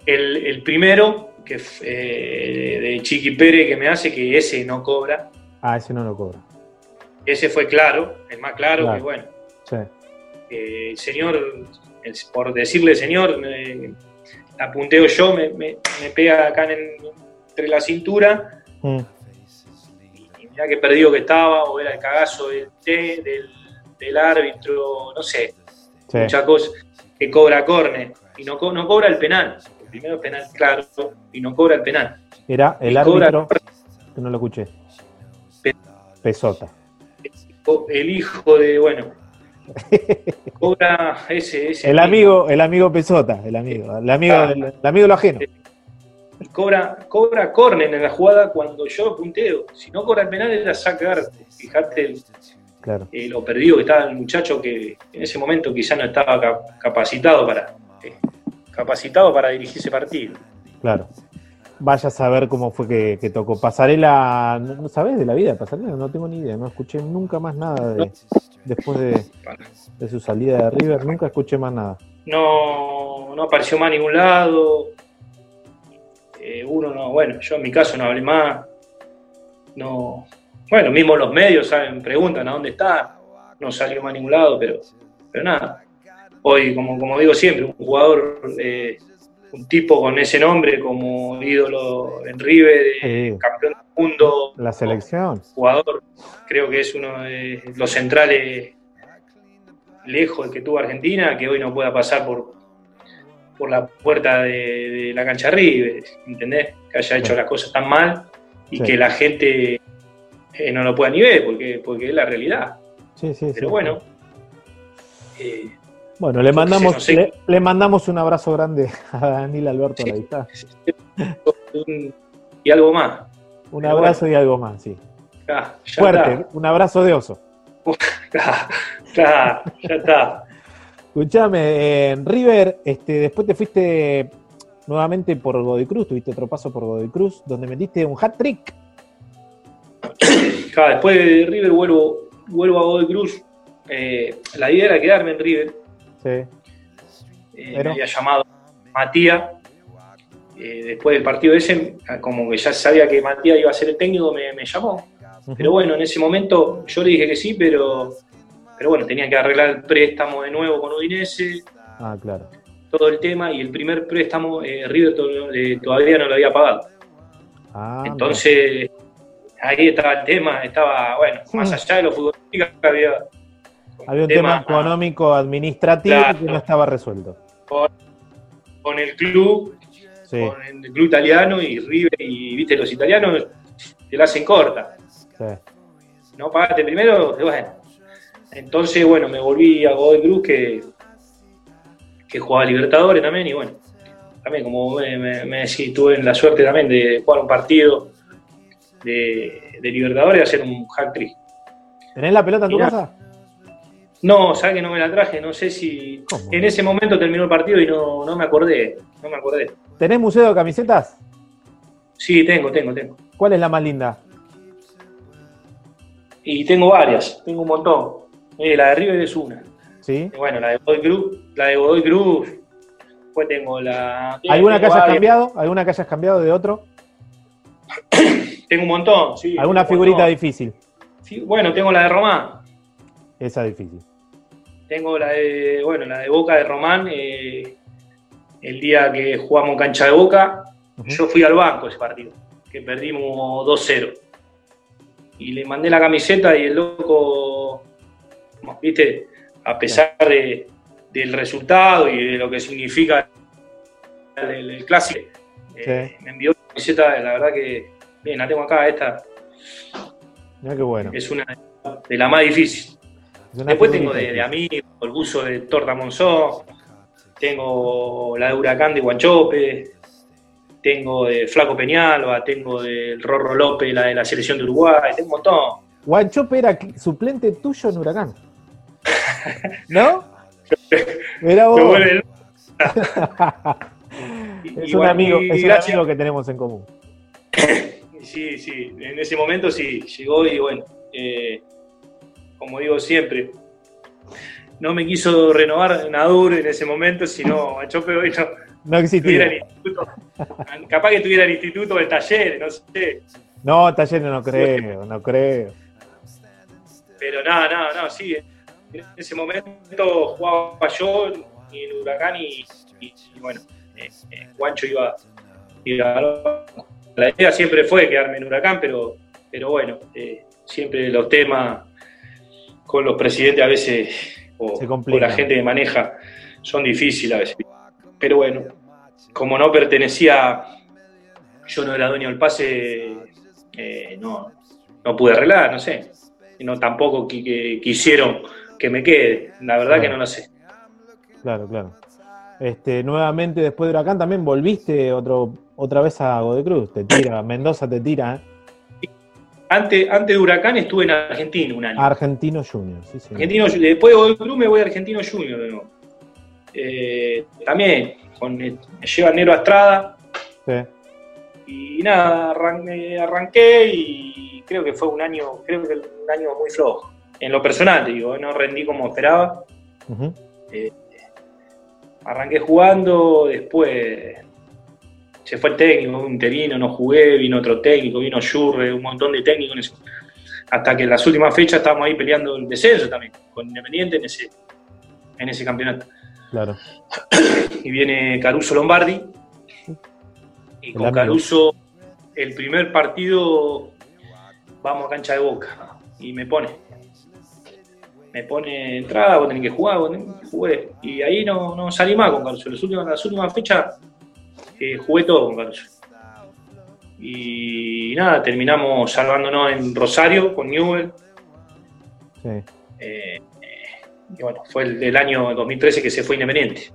el, el primero, que eh, de Chiqui Pérez, que me hace que ese no cobra. Ah, ese no lo cobra. Ese fue claro, el más claro, Claro. que bueno. Sí. eh, el señor, el- por decirle señor, eh, apunteo yo, me, me- me pega acá en- entre la cintura Mm, y mirá qué perdido que estaba, o era el cagazo del, té, del, del árbitro, no sé, sí. muchas cosas, que cobra córner y no, co- no cobra el penal. Primero penal, claro, y no cobra el penal. Era el Y cobra- árbitro, que no lo escuché. Pe- Pesota. El hijo de, bueno, cobra ese, ese El amigo, el amigo Pesota, el amigo, el amigo, Ah. el amigo de lo ajeno. y cobra, cobra córner en la jugada cuando yo punteo. Si no cobra el penal, era sacar. Fijate el- Claro. eh, lo perdido que estaba el muchacho que en ese momento quizá no estaba cap- capacitado para capacitado para dirigir ese partido. Claro. Vaya a saber cómo fue que, que tocó. Pasarela, ¿no, sabés de la vida de Pasarela? No tengo ni idea, no escuché nunca más nada de, después de, de su salida de River, nunca escuché más nada. No, no apareció más a ningún lado. Eh, uno no, bueno, yo en mi caso no hablé más. No, bueno, mismo los medios saben, preguntan a dónde está. No salió más a ningún lado, pero, pero nada. Hoy, como, como digo siempre, un jugador, eh, un tipo con ese nombre como ídolo en River, eh, Sí. campeón del mundo, La selección. jugador, creo que es uno de los centrales lejos que tuvo Argentina, que hoy no pueda pasar por, por la puerta de, de la cancha River, ¿entendés? Que haya hecho Sí. las cosas tan mal y Sí. que la gente eh, no lo pueda ni ver, porque, porque es la realidad. Sí, sí, sí. Pero bueno, eh, Bueno, le mandamos, no sé. le, le mandamos un abrazo grande a Daniel Alberto Sí. ahí está. un- y algo más. Un Pero abrazo y algo más, sí. Ah, ya Fuerte, está. un abrazo de oso. Ah, ya, ya está. Escuchame, en River, este, después te fuiste nuevamente por Godoy Cruz, tuviste otro paso por Godoy Cruz, donde metiste un hat trick. Después de River vuelvo, vuelvo a Godoy Cruz. Eh, la idea era quedarme en River. Sí. Eh, Pero- Me había llamado Matías. Eh, después del partido ese, como que ya sabía que Matías iba a ser el técnico, me, me llamó. Pero bueno, en ese momento yo le dije que sí, pero, pero bueno, tenía que arreglar el préstamo de nuevo con Udinese, Ah, claro. todo el tema, y el primer préstamo eh, River to- eh, todavía no lo había pagado. Ah, Entonces, ahí estaba el tema, estaba, bueno, más Hmm. allá de lo futbolístico, había. Había un tema, económico administrativo Claro. que no estaba resuelto. con el club, Sí, con el club italiano y River, y viste, los italianos te la hacen corta. sí. No pagaste primero, bueno. Entonces, bueno, me volví a Godoy Cruz que, que jugaba Libertadores también, y bueno, también como me, me, me decís, tuve la suerte también de jugar un partido de, de Libertadores y hacer un hack trick. ¿Tenés la pelota en tu casa? No, sabes que no me la traje, no sé si. ¿Cómo? En ese momento terminó el partido y no, no me acordé. No me acordé. ¿Tenés museo de camisetas? Sí, tengo, tengo, tengo. ¿Cuál es la más linda? Y tengo varias, tengo un montón. Eh, la de River es una. ¿Sí? Y bueno, la de Godoy Cruz, la de Godoy Cruz. Después tengo la. ¿Alguna que hayas varias. cambiado? ¿Alguna que hayas cambiado de otro? Tengo un montón, sí. ¿Alguna figurita montón. difícil? Sí, bueno, tengo la de Román. Esa difícil. Tengo la de, bueno, la de Boca de Román. eh, el día que jugamos cancha de Boca, yo fui al banco ese partido, que perdimos 2-0. Y le mandé la camiseta y el loco, viste, a pesar de- del resultado y de lo que significa el, el clásico, eh, me envió la camiseta, la verdad que, bien, la tengo acá, esta Mira qué bueno. es una de la más difícil. Después tengo de, de amigos, el buzo de Torta Monzón, tengo la de Huracán de Guanchope, tengo de Flaco Peñalba, tengo del Rorro López, la de la selección de Uruguay, tengo un montón. Guanchope era suplente tuyo en Huracán. ¿No? Vos. Vuelve. Es un amigo, es un amigo que tenemos en común. Sí, sí, en ese momento sí, llegó y bueno, eh, como digo siempre, no me quiso renovar Nadur en ese momento, sino Guanchope hoy no, No existía. instituto. Capaz que estuviera en instituto o en taller, no sé. No, Talleres no creo, no creo. Pero nada, nada, no, sí. En ese momento jugaba yo en Huracán y, y- y bueno, eh, eh, Guancho iba, iba a- La idea siempre fue quedarme en Huracán, pero, pero bueno, eh, siempre los temas con los presidentes a veces, o, la gente que maneja, son difíciles a veces. Pero bueno, como no pertenecía, yo no era dueño del pase, eh, no, no pude arreglar, no sé. Y no tampoco qui- que quisieron que me quede. La verdad Claro. que no lo sé. Claro, claro. Este, nuevamente después de Huracán también volviste otro, otra vez a Godoy Cruz. Te tira, Mendoza te tira, ¿eh? Antes, antes de Huracán estuve en Argentina un año. Argentino Junior, sí, señor. Argentino, después de Cruz me voy a Argentino Junior de nuevo. Eh, también con, eh, me lleva Nero Estrada Sí. y nada, arranqué, arranqué y creo que fue un año, creo que un año muy flojo. En lo personal, digo, no rendí como esperaba. Ujú. Arranqué jugando, después se fue el técnico, un interino, no jugué, vino otro técnico, vino Jurre, un montón de técnicos. en ese- hasta que en las últimas fechas estábamos ahí peleando el descenso también, con Independiente en ese, en ese campeonato. Claro. Y viene Caruso Lombardi, y con. Caruso el primer partido vamos a cancha de boca, y me pone. Me pone entrada, vos tenés que jugar, vos tenés que jugué. Y ahí no, no salí más con Caruso. Las últimas, las últimas fechas eh, jugué todo con Caruso. Y nada, terminamos salvándonos en Rosario con Newell. Sí. eh, y bueno, fue el, el año 2013 que se fue Independiente.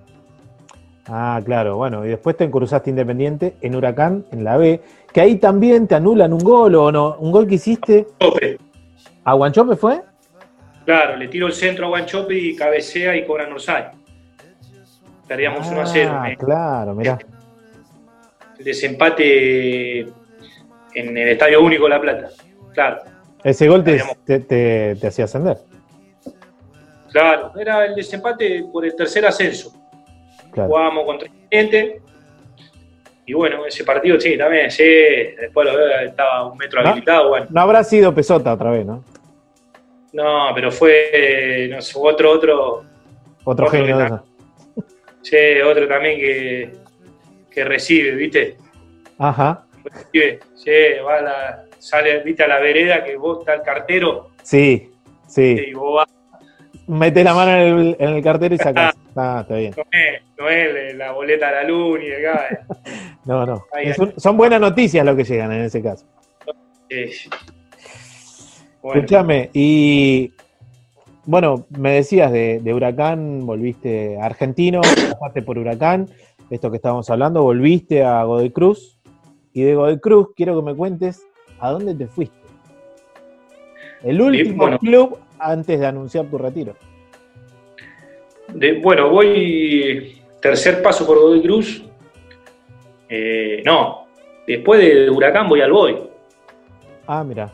Ah, claro, bueno, y después te cruzaste Independiente en Huracán, en la B, que ahí también te anulan un gol o no, un gol que hiciste. Chope, ¿A Guanchope fue? claro, le tiro el centro a Guanchope y cabecea y cobran Rosario. Perdíamos 1 a 0. Ah, eh. claro, mirá. El desempate en el Estadio Único La Plata. Claro, Ese gol te, te, te- te hacía ascender. claro. Era el desempate por el tercer ascenso. Claro. Jugábamos contra Independiente. Y bueno, ese partido sí, también, sí. Después lo veo, estaba un metro ¿No? habilitado. Bueno, No habrá sido Pesota otra vez, ¿no? no, pero fue no sé, otro, otro, Otro Otro genio de que eso. sí, otro también que, que recibe, ¿viste? Ajá. Recibe, sí, va a la, sale, viste, a la vereda que vos está el cartero Sí, sí. y vos vas, Mete la mano en el, en el cartero y sacas. Ah, está bien. no es, no es la boleta a la luz ni de acá. No, no. Ahí, Es un- son buenas noticias lo que llegan en ese caso. eh, bueno, Escúchame, y bueno, me decías de, de Huracán, volviste a Argentino, pasaste por Huracán, esto que estábamos hablando, volviste a Godoy Cruz, y de Godoy Cruz quiero que me cuentes a dónde te fuiste. El último bueno. club antes de anunciar tu retiro. de- bueno, voy tercer paso por Godoy Cruz. Eh, no, después de Huracán voy al Boy. Ah, mira.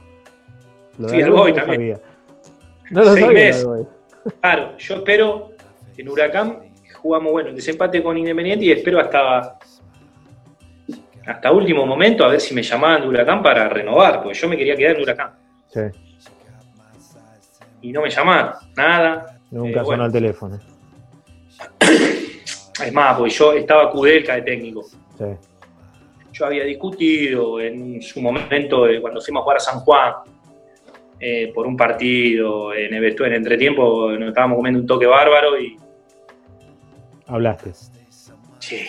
Lo Sí, al Boy no también. sabía. No lo Seis sabía. meses. Claro, yo espero en Huracán jugamos bueno el desempate con Independiente y espero hasta hasta último momento a ver si me llamaban de Huracán para renovar, porque yo me quería quedar en Huracán Sí, y no me llamaron, nada. nunca Eh, sonó el teléfono. Es más, porque yo estaba Kudelka de técnico. Sí, Yo había discutido en su momento eh, cuando fuimos a jugar a San Juan eh, por un partido en en entretiempo nos estábamos comiendo un toque bárbaro y hablaste. sí,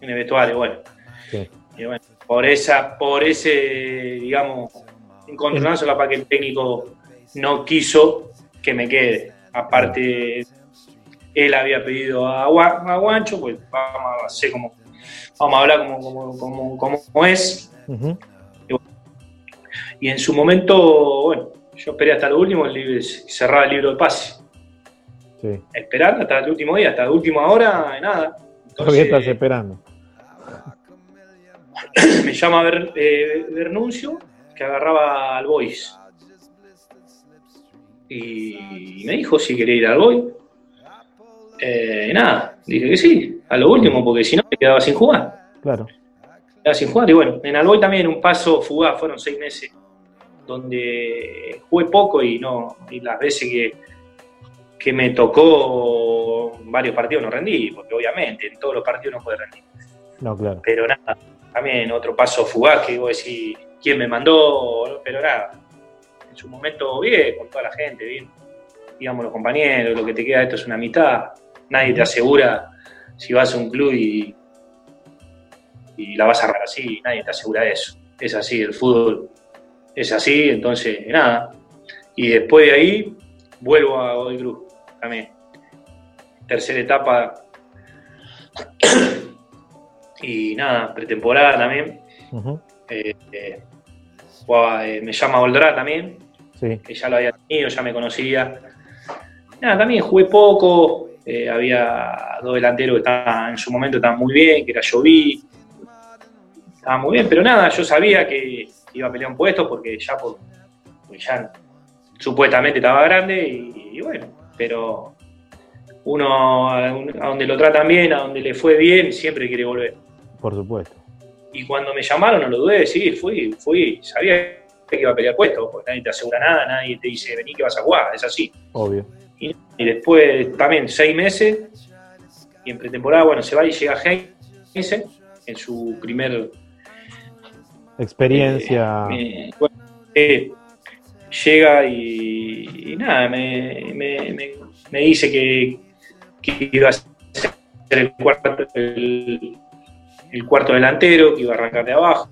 en el vestuario, bueno. Sí. Y bueno, por esa, por ese, digamos, encontronazo capaz que el técnico no quiso que me quede. Aparte, él había pedido a, a Guancho, pues vamos a hacer como, vamos a hablar como, como, como, como es. Y en su momento, bueno, yo esperé hasta lo último, cerrar el libro de pase. Sí. Esperar hasta el último día, hasta la última hora, nada. Todavía estás esperando. me llama Ber- eh, Bernuncio, que agarraba al Boys. Y me dijo si quería ir al Boys. Eh, nada, dije que sí, a lo último, porque si no me quedaba sin jugar. Claro. Me quedaba sin jugar. Y bueno, en Alboy también un paso fugaz, fueron seis meses donde jugué poco y no y las veces que, que me tocó varios partidos no rendí, porque obviamente en todos los partidos no puede rendir. No, claro. pero nada, también otro paso fugaz que vos decís, ¿quién me mandó? Pero nada, en su momento bien, con toda la gente, bien, digamos los compañeros, lo que te queda de esto es una mitad, nadie te asegura si vas a un club y, y la vas a agarrar así, nadie te asegura eso, es así, el fútbol es así, entonces nada, y después de ahí vuelvo a Godoy Cruz también, tercera etapa y nada, pretemporada también. Eh, eh, jugaba, eh, me llama Oldra también, Sí, que ya lo había tenido, ya me conocía. Nada, también jugué poco. había dos delanteros que estaban en su momento estaban muy bien, que era Joví. Estaba muy bien, pero nada, yo sabía que iba a pelear un puesto porque ya, por, porque ya supuestamente estaba grande y, y bueno, pero uno a, a donde lo tratan bien, a donde le fue bien, siempre quiere volver. por supuesto. Y cuando me llamaron, no lo dudé, sí, fui, fui, sabía que iba a pelear puesto, porque nadie te asegura nada, nadie te dice, vení que vas a jugar, es así. Obvio. Y, y después también seis meses, y en pretemporada, bueno, se va y llega Heinze en su primer... Experiencia. eh, bueno, eh, llega y, y nada, me, me- me- me dice que, que iba a ser el cuarto, el, el cuarto delantero, que iba a arrancar de abajo.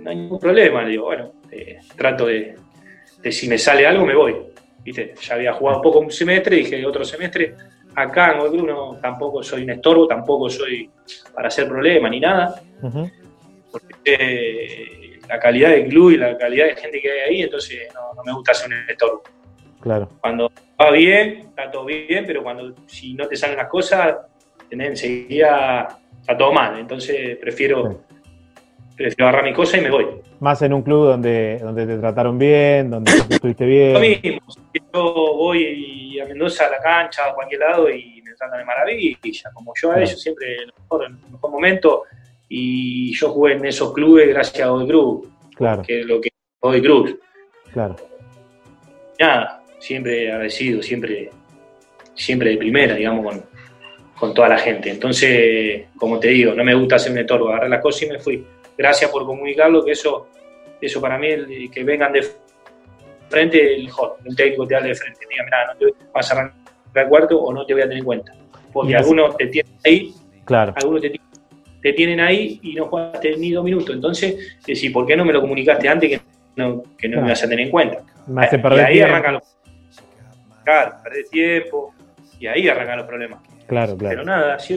No hay ningún problema, le digo, bueno, eh, trato de, de si me sale algo me voy. ¿Viste? Ya había jugado poco un semestre, dije otro semestre, acá en Godoy Cruz no, tampoco soy un estorbo, tampoco soy para hacer problema ni nada porque eh, la calidad del club y la calidad de gente que hay ahí, entonces no, no me gusta ser un estorbo. Claro. Cuando va bien, está todo bien, pero cuando si no te salen las cosas, ¿entendés? enseguida está todo mal. Entonces prefiero, prefiero agarrar mi cosa y me voy. Más en un club donde, donde te trataron bien, donde te estuviste bien. Lo mismo, yo voy a Mendoza a la cancha, a cualquier lado y me tratan de maravilla, como yo a Claro. ellos siempre en el mejor, en el mejor momento. Y yo jugué en esos clubes gracias a Godoy Cruz, Claro, que es lo que es Godoy Cruz. claro. nada, siempre agradecido, siempre, siempre de primera, digamos, con, con toda la gente. Entonces, como te digo, no me gusta hacer un estorbo, agarré las cosas y me fui. Gracias por comunicarlo, que eso, eso para mí, el- que vengan de frente, el mejor, un técnico te hable de frente, diga, mira, no te vas a arrancar el cuarto o no te voy a tener en cuenta. Porque algunos te tienen ahí, Claro, algunos te, ti- te tienen ahí y no jugaste ni dos minutos. Entonces, decís, ¿por qué no me lo comunicaste antes que no, que no Claro. me vas a tener en cuenta? me hace y ahí tiempo. arrancan los claro, perdés tiempo y ahí arrancan los problemas. Claro, Pero claro. nada, así,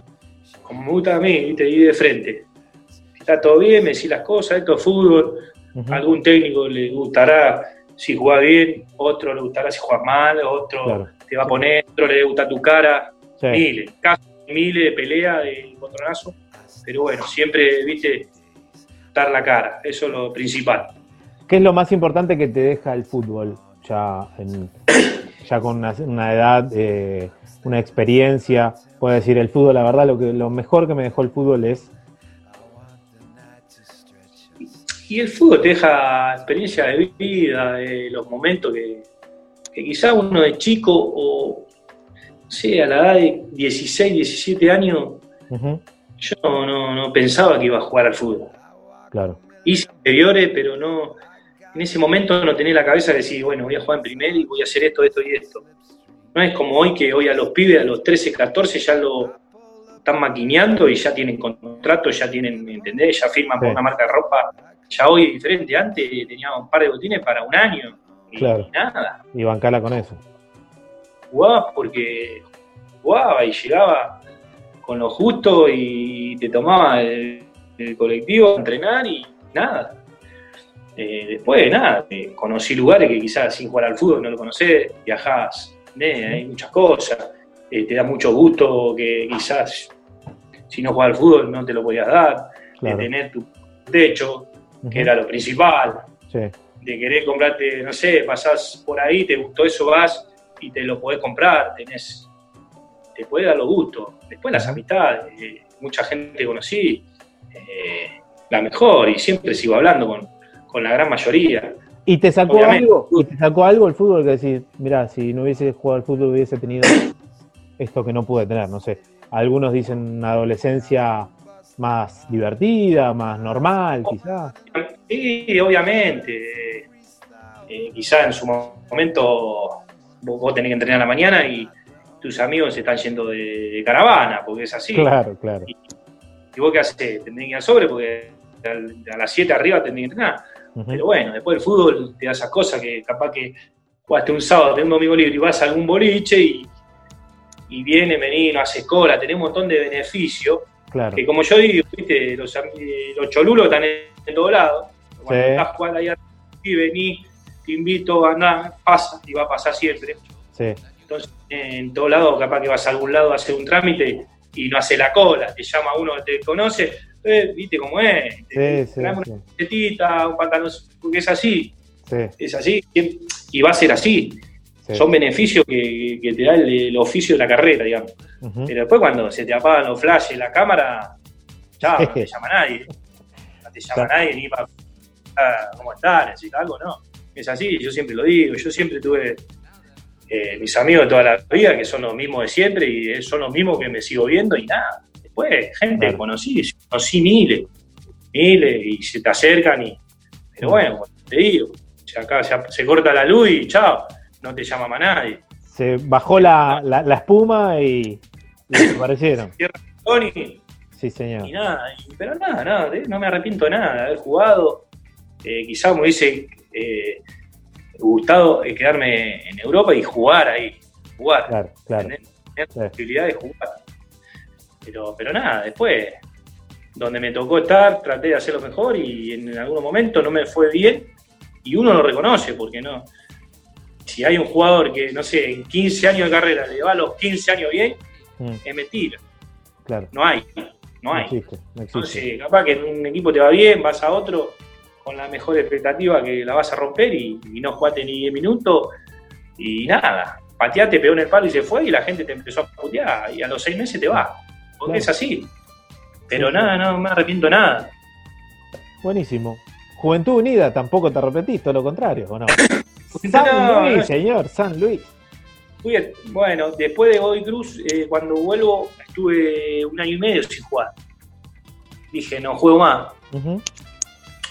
como me gusta a mí, ¿viste? ir de frente. Está todo bien, me decís las cosas, esto es fútbol, algún técnico le gustará si jugás bien, otro le gustará si jugás mal, otro te va a poner, otro le gusta tu cara, miles, casos, miles de pelea, de encontronazo, pero bueno, siempre, viste, dar la cara, eso es lo principal. ¿Qué es lo más importante que te deja el fútbol ya, ya con una, edad, eh, una experiencia? Puedo decir, el fútbol, la verdad, lo, que, lo mejor que me dejó el fútbol es y el fútbol te deja experiencia de vida, de los momentos que, que quizá uno de chico o, sea, a la edad de 16, 17 años, yo no, pensaba que iba a jugar al fútbol. Claro. Hice inferiores, pero no, en ese momento no tenía la cabeza de decir, bueno, voy a jugar en primer y voy a hacer esto, esto y esto. No es como hoy que hoy a los pibes, a los 13, 14 ya lo están maquineando y ya tienen contrato, ya tienen, ¿entendés? Ya firman por una marca de ropa ya hoy es diferente. Antes tenía un par de botines para un año y, claro. nada. Y bancala con eso. Jugaba porque jugaba y llegaba con lo justo y te tomaba el, colectivo a entrenar y nada. Eh, después, nada, eh, conocí lugares que quizás sin jugar al fútbol no lo conocés, viajás, hay muchas cosas, eh, te da mucho gusto que quizás si no juegas al fútbol no te lo podías dar, de tener tu techo, que era lo principal. De querer comprarte, no sé, pasás por ahí, te gustó eso, vas y te lo podés comprar, tenés, te puede dar los gustos. Después las amistades, eh, mucha gente conocí, eh, la mejor, y siempre sigo hablando con, la gran mayoría. ¿Y te sacó algo? ¿Y te sacó algo el fútbol que decís, mira, si no hubiese jugado al fútbol hubiese tenido esto que no pude tener, no sé. Algunos dicen una adolescencia más divertida, más normal, quizás. Sí, obviamente. Eh, quizás en su momento vos, tenés que entrenar a la mañana y tus amigos se están yendo de, caravana, porque es así. Claro, claro. Y, vos qué haces, tendrías que ir a sobre, porque a, las 7 arriba tendrías que entrenar. Pero bueno, después del fútbol te da esas cosas que capaz que jugaste un sábado, tenés un domingo libre y vas a algún boliche y, y viene, vení, no haces cola, tenés un montón de beneficios que como yo digo, ¿viste? Los, los cholulos están en, todos lados. Cuando estás jugando ahí y vení, te invito, a andar, pasa, y va a pasar siempre. Entonces, en todos lados, capaz que vas a algún lado a hacer un trámite y no hace la cola, te llama uno que te conoce, eh, viste cómo es, te, sí, una chetita, un pantalón, porque es así, es así, y va a ser así. Son beneficios que, te da el, oficio de la carrera, digamos. Pero después cuando se te apagan los flashes, la cámara, ya no te llama nadie. No te llama nadie ni para cómo estás, necesitas algo, no. Es así, yo siempre lo digo, yo siempre tuve eh, mis amigos de toda la vida que son los mismos de siempre y son los mismos que me sigo viendo y nada. Después, gente conocí, conocí miles, miles y se te acercan y. Pero bueno, te digo, acá se corta la luz y chao no te llama más nadie. Se bajó la, la, espuma y, desaparecieron. Tony. Sí, señor. Y nada, pero nada, nada, no me arrepiento de nada de haber jugado. Eh, quizás me hubiese eh, gustado eh, quedarme en Europa y jugar ahí. Jugar. Claro, claro. Tener, la posibilidad de jugar. Pero, pero nada, después, donde me tocó estar, traté de hacerlo mejor y en algún momento no me fue bien y uno lo reconoce porque no, si hay un jugador que, no sé, en 15 años de carrera le va a los 15 años bien, mm. es mentira. Claro. No hay, no hay. Entonces, capaz que en un equipo te va bien, vas a otro con la mejor expectativa que la vas a romper y, no jugaste ni 10 minutos y nada. Pateaste, pegó en el palo y se fue y la gente te empezó a putear y a los 6 meses te va. Porque es así. Pero nada, no me arrepiento nada. Buenísimo. Juventud Unida, tampoco te arrepentís, todo lo contrario, ¿o no? San Luis, señor, San Luis. Bueno, después de Godoy Cruz, eh, cuando vuelvo, estuve un año y medio sin jugar. Dije, no juego más.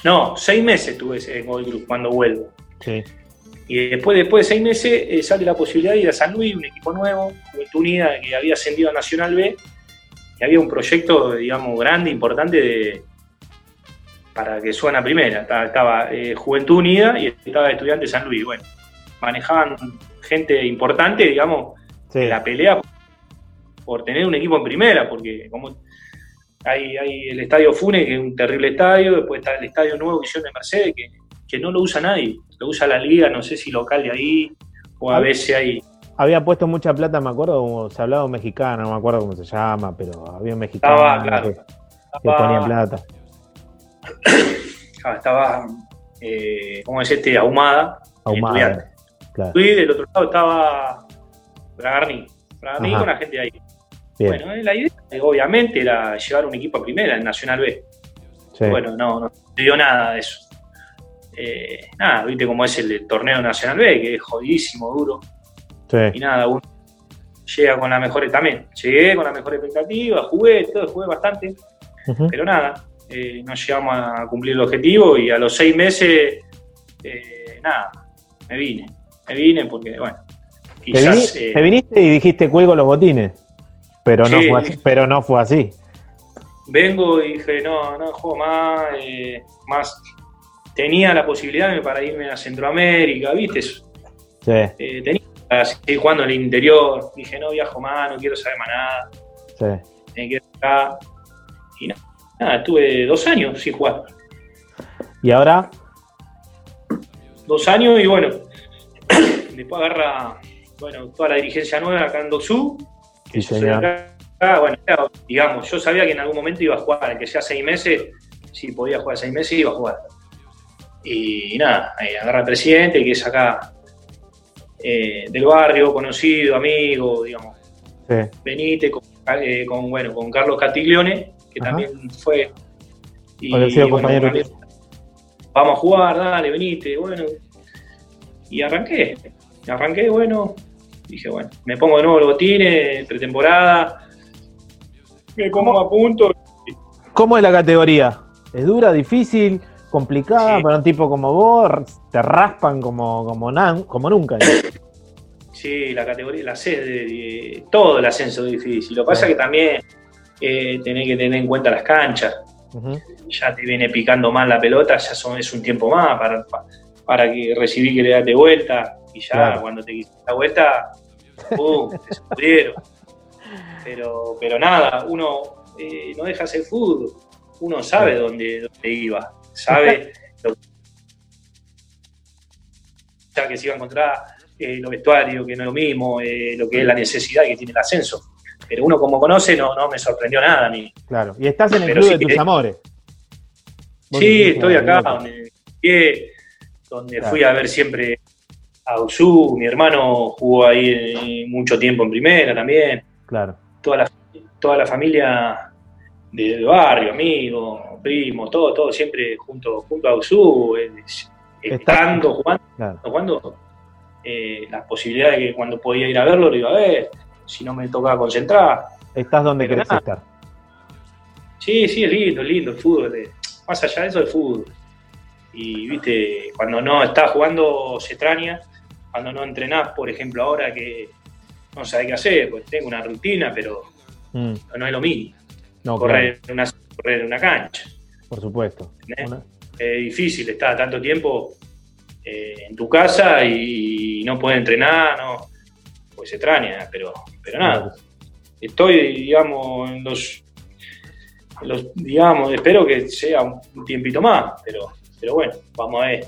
No, seis meses estuve en Godoy Cruz cuando vuelvo. Y después, después de seis meses eh, sale la posibilidad de ir a San Luis, un equipo nuevo, Juventud Unida, que había ascendido a Nacional B, y había un proyecto, digamos, grande, importante de, para que suena primera. Estaba, eh, Juventud Unida y estaba Estudiante San Luis. Bueno, manejaban gente importante, digamos, la pelea por tener un equipo en primera, porque como hay, hay el estadio Fune, que es un terrible estadio, después está el estadio Nuevo Visión de Mercedes, que que no lo usa nadie. Lo usa la liga, no sé si local de ahí o a Ah. veces hay. Había puesto mucha plata, me acuerdo, se hablaba un mexicano, no me acuerdo cómo se llama, pero había un mexicano Estaba, claro. que, que ponía plata. Ah, estaba, eh, ¿cómo es este? Ahumada. Ahumada. Claro. Y del otro lado estaba Bragarni. Bragarni con la gente de ahí. Bien. Bueno, la idea, obviamente, era llevar un equipo a primera en Nacional B. sí. Bueno, no, no dio nada de eso. Eh, nada, viste cómo es el, torneo Nacional B, que es jodidísimo, duro. sí. Y nada, uno llega con la mejor también. Llegué con la mejor expectativa, jugué, todo, jugué bastante, pero nada, eh, no llegamos a cumplir el objetivo y a los seis meses, eh, nada, me vine. Me vine porque, bueno, quizás. eh, te viniste y dijiste cuelgo los botines, pero no, Sí. fue así, pero no fue así. vengo y dije, no, no juego más, eh, más. Tenía la posibilidad para irme a Centroamérica, ¿viste? Sí, Eh, tenía para seguir jugando en el interior. Dije, no viajo más, no quiero saber más nada, sí. me quedo acá. Y nada, nada, estuve dos años sin jugar. Y ahora, Dos años y bueno, después agarra, bueno, toda la dirigencia nueva acá en Doxú. Sí, yo soy señor. acá. bueno, claro, digamos, yo sabía que en algún momento iba a jugar, que sea seis meses, si podía jugar seis meses, iba a jugar. Y nada, ahí agarra al presidente, que es acá eh, del barrio, conocido, amigo, digamos, Sí, Benítez, con, eh, con, bueno, con Carlos Catiglione, que Ajá. también fue. Y, bueno, compañero vamos a jugar, dale, Benítez, bueno. Y arranqué, arranqué, bueno, dije, bueno, me pongo de nuevo los botines, pretemporada, me como a punto. ¿Cómo es la categoría? ¿Es dura, difícil, complicada Sí. para un tipo como vos? ¿Te raspan como, como, nan- como nunca? Sí, la categoría, la C, de, de- todo el ascenso es difícil. Lo que pasa es que también eh, tenés que tener en cuenta las canchas. Ya te viene picando más la pelota, ya son, es un tiempo más para, pa- para que recibí que le date vuelta y ya Claro. cuando te quisiste la vuelta, Pero, pero nada, uno eh, no deja hacer fútbol, uno sabe dónde, dónde iba, sabe lo ya que se iba a encontrar eh, los vestuarios, que no es lo mismo, eh, lo que es la necesidad que tiene el ascenso. Pero uno como conoce no, no me sorprendió nada a mí. Claro. Y estás en el Pero club sí de tus que- amores. Sí, estoy acá donde, donde Claro. fui a ver siempre a Usú. Mi hermano jugó ahí eh, mucho tiempo en primera también. Claro. Toda la, toda la familia del barrio, amigos, primos, todo, todo siempre junto, junto a Usú, estando, jugando, Claro. jugando eh, las posibilidades de que cuando podía ir a verlo lo iba a ver. Si no me tocaba concentrar. Estás donde Pero querés nada. estar. Sí, sí, es lindo, es lindo el fútbol. eh. Más allá de eso, el fútbol. Y viste, cuando no estás jugando se extraña, cuando no entrenás, por ejemplo, ahora que no sabés qué hacer, pues tengo una rutina, pero Mm. no es lo mismo. No, correr, claro, en una, correr en una cancha. por supuesto. ¿entendés? Una- Es difícil estar tanto tiempo eh, en tu casa y no poder entrenar, no, pues se extraña, pero, pero nada. estoy, digamos, en los, en los- digamos, espero que sea un tiempito más, pero, pero bueno, vamos a ver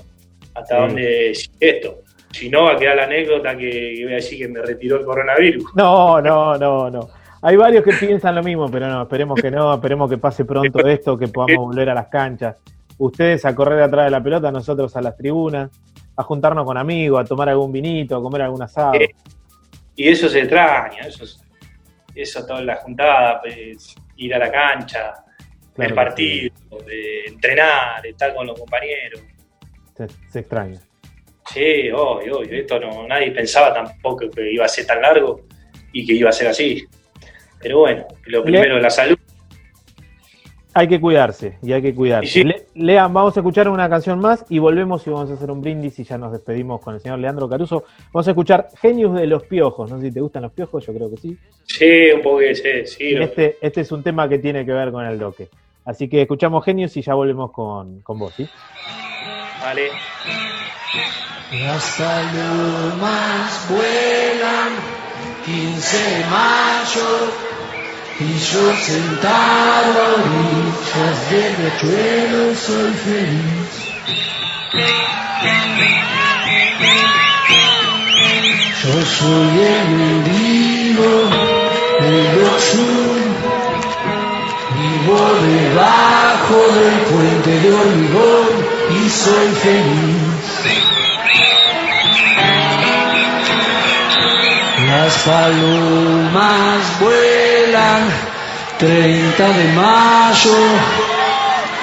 hasta Sí. dónde sigue esto. Si no, va a quedar la anécdota que, que voy a decir que me retiró el coronavirus. No, no, no, no. Hay varios que piensan lo mismo, pero no, esperemos que no, esperemos que pase pronto esto, que podamos volver a las canchas. Ustedes a correr atrás de la pelota, nosotros a las tribunas, a juntarnos con amigos, a tomar algún vinito, a comer algún asado. Sí. Y eso se extraña, eso, es- eso toda la juntada, pues, ir a la cancha, Claro el partido, de entrenar, estar con los compañeros. Se, se extraña. Sí, obvio, obvio. Esto no, nadie pensaba tampoco que iba a ser tan largo y que iba a ser así. Pero bueno, lo primero la salud. Hay que cuidarse y hay que cuidarse. Sí. Le- Lean, vamos a escuchar una canción más y volvemos y vamos a hacer un brindis y ya nos despedimos con el señor Leandro Caruso. Vamos a escuchar Genius de los Piojos. No sé si te gustan los piojos, yo creo que sí. Sí, un poco que sí, sí. Este, este es un tema que tiene que ver con el doque. Así que escuchamos Genius y ya volvemos con, con vos, ¿sí? Vale. Las palomas vuelan 15 de mayo y yo sentado a orillas del riachuelo soy feliz. Yo soy el mendigo del sur, vivo debajo del puente de hormigón y soy feliz. Las palomas vuelan 30 de mayo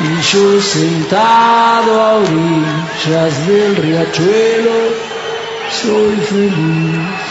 y yo sentado a orillas del riachuelo soy feliz.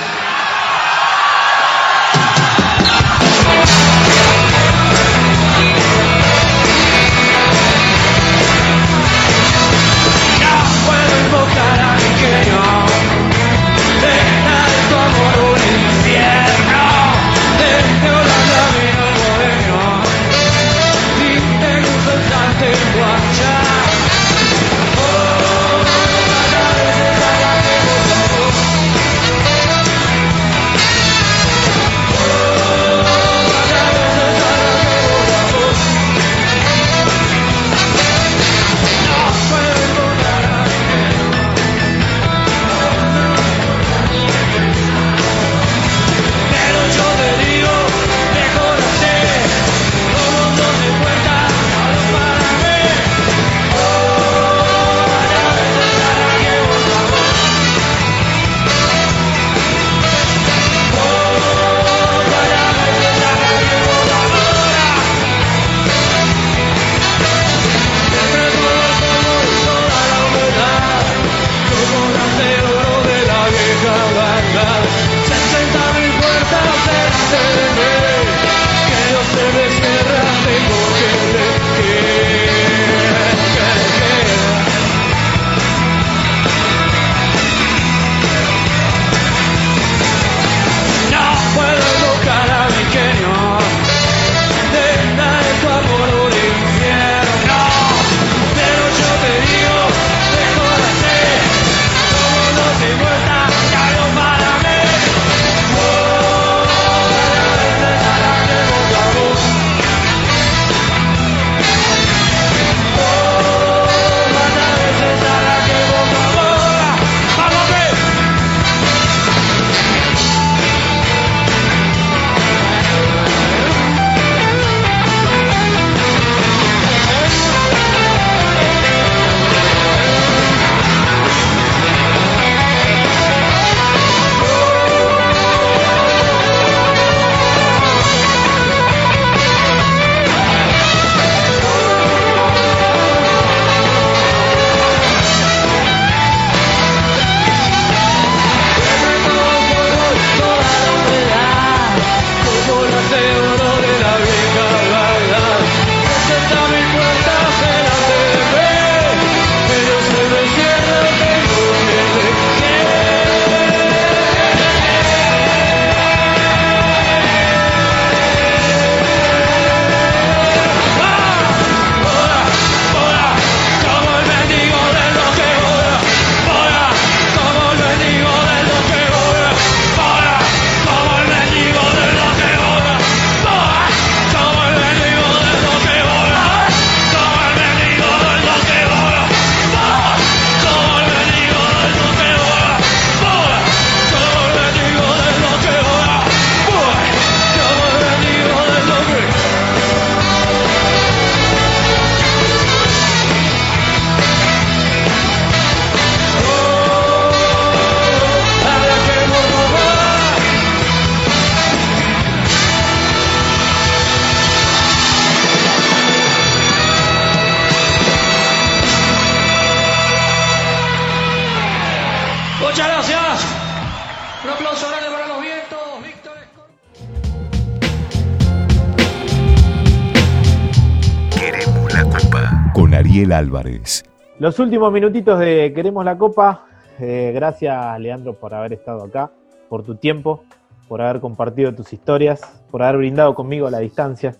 Álvarez. Los últimos minutitos de Queremos la Copa. Eh, gracias, Leandro, por haber estado acá, por tu tiempo, por haber compartido tus historias, por haber brindado conmigo a la distancia.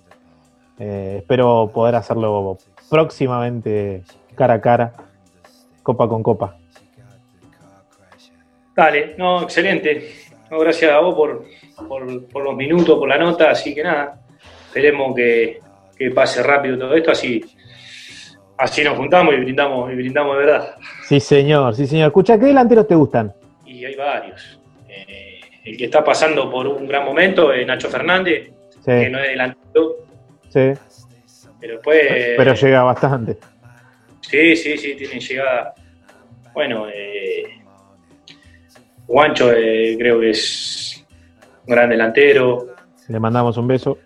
Eh, espero poder hacerlo próximamente cara a cara, copa con copa. Dale, no, excelente. gracias a vos por, por, los minutos, por la nota, así que nada, esperemos que, que pase rápido todo esto, así así nos juntamos y brindamos, y brindamos de verdad. Sí, señor, sí, señor. Escucha, ¿qué delanteros te gustan? Y hay varios. Eh, el que está pasando por un gran momento es Nacho Fernández, Sí, que no es delantero, sí. pero después... Pero llega bastante. Sí, sí, sí, tiene llegada. Bueno, eh, Guancho eh, creo que es un gran delantero. Le mandamos un beso.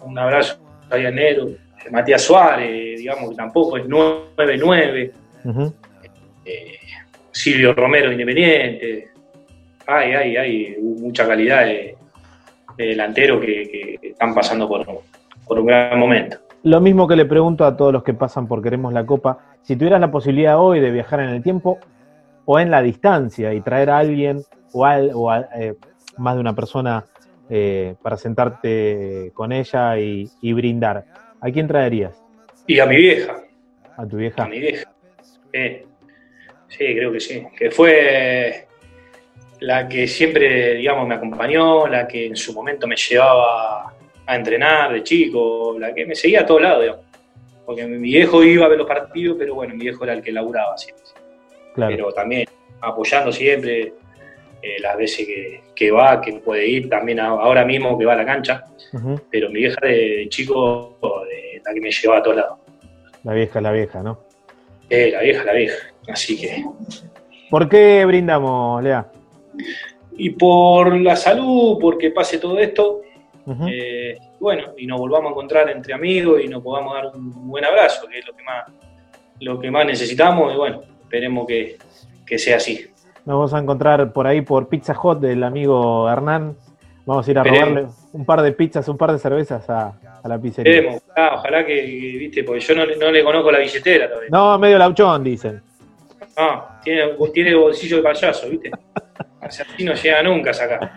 Un abrazo a Negro. Matías Suárez, digamos que tampoco es 9-9. Ujú. Eh, Silvio Romero Independiente. Hay, hay, hay mucha calidad de, de delanteros que, que están pasando por, por un gran momento. Lo mismo que le pregunto a todos los que pasan por Queremos la Copa, si tuvieras la posibilidad hoy de viajar en el tiempo o en la distancia y traer a alguien o, al- o a, eh, más de una persona eh, para sentarte con ella y, y brindar, ¿a quién traerías? Y a mi vieja, ¿A tu a vieja? mi vieja. Sí, sí, creo que sí. Que fue la que siempre, digamos, me acompañó, la que en su momento me llevaba a entrenar de chico, la que me seguía a todos lados, digamos. Porque mi viejo iba a ver los partidos, pero bueno, mi viejo era el que laburaba siempre. Claro. Pero también apoyando siempre eh, las veces que, que va, que puede ir, también ahora mismo que va a la cancha. Pero mi vieja de chico, de la que me llevaba a todos lados. La vieja, la vieja, ¿no? Eh, la vieja, la vieja. Así que ¿Por qué brindamos, Lea? y por la salud, porque pase todo esto, eh, bueno, y nos volvamos a encontrar entre amigos y nos podamos dar un buen abrazo, que es lo que más, lo que más necesitamos, y bueno, esperemos que, que sea así. Nos vamos a encontrar por ahí por Pizza Hot del amigo Hernán. Vamos a ir a Esperemos. robarle un par de pizzas, un par de cervezas a, a la pizzería. Esperemos, ojalá, ojalá que, viste, porque yo no, le- no le conozco la billetera todavía. No, medio lauchón, dicen. No, tiene, tiene bolsillo de payaso, viste. Así no llega nunca a sacar.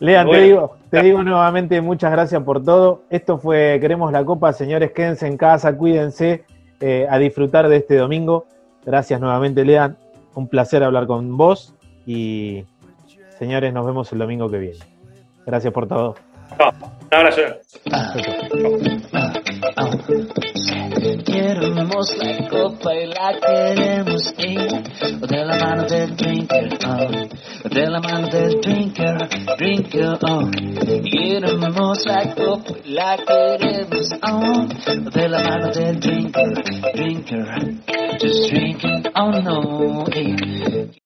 Lean, te Bueno. digo, te digo nuevamente muchas gracias por todo. Esto fue Queremos la Copa, señores, quédense en casa, cuídense, eh, a disfrutar de este domingo. Gracias nuevamente, Lean. Un placer hablar con vos y señores, nos vemos el domingo que viene. Gracias por todo. No, un abrazo. Queremos la copa y la queremos ir de la mano del drinker, oh, de la mano del drinker, drinker, oh. Queremos la copa y la queremos, oh, de la mano del drinker, drinker, just drinking, oh no, eh.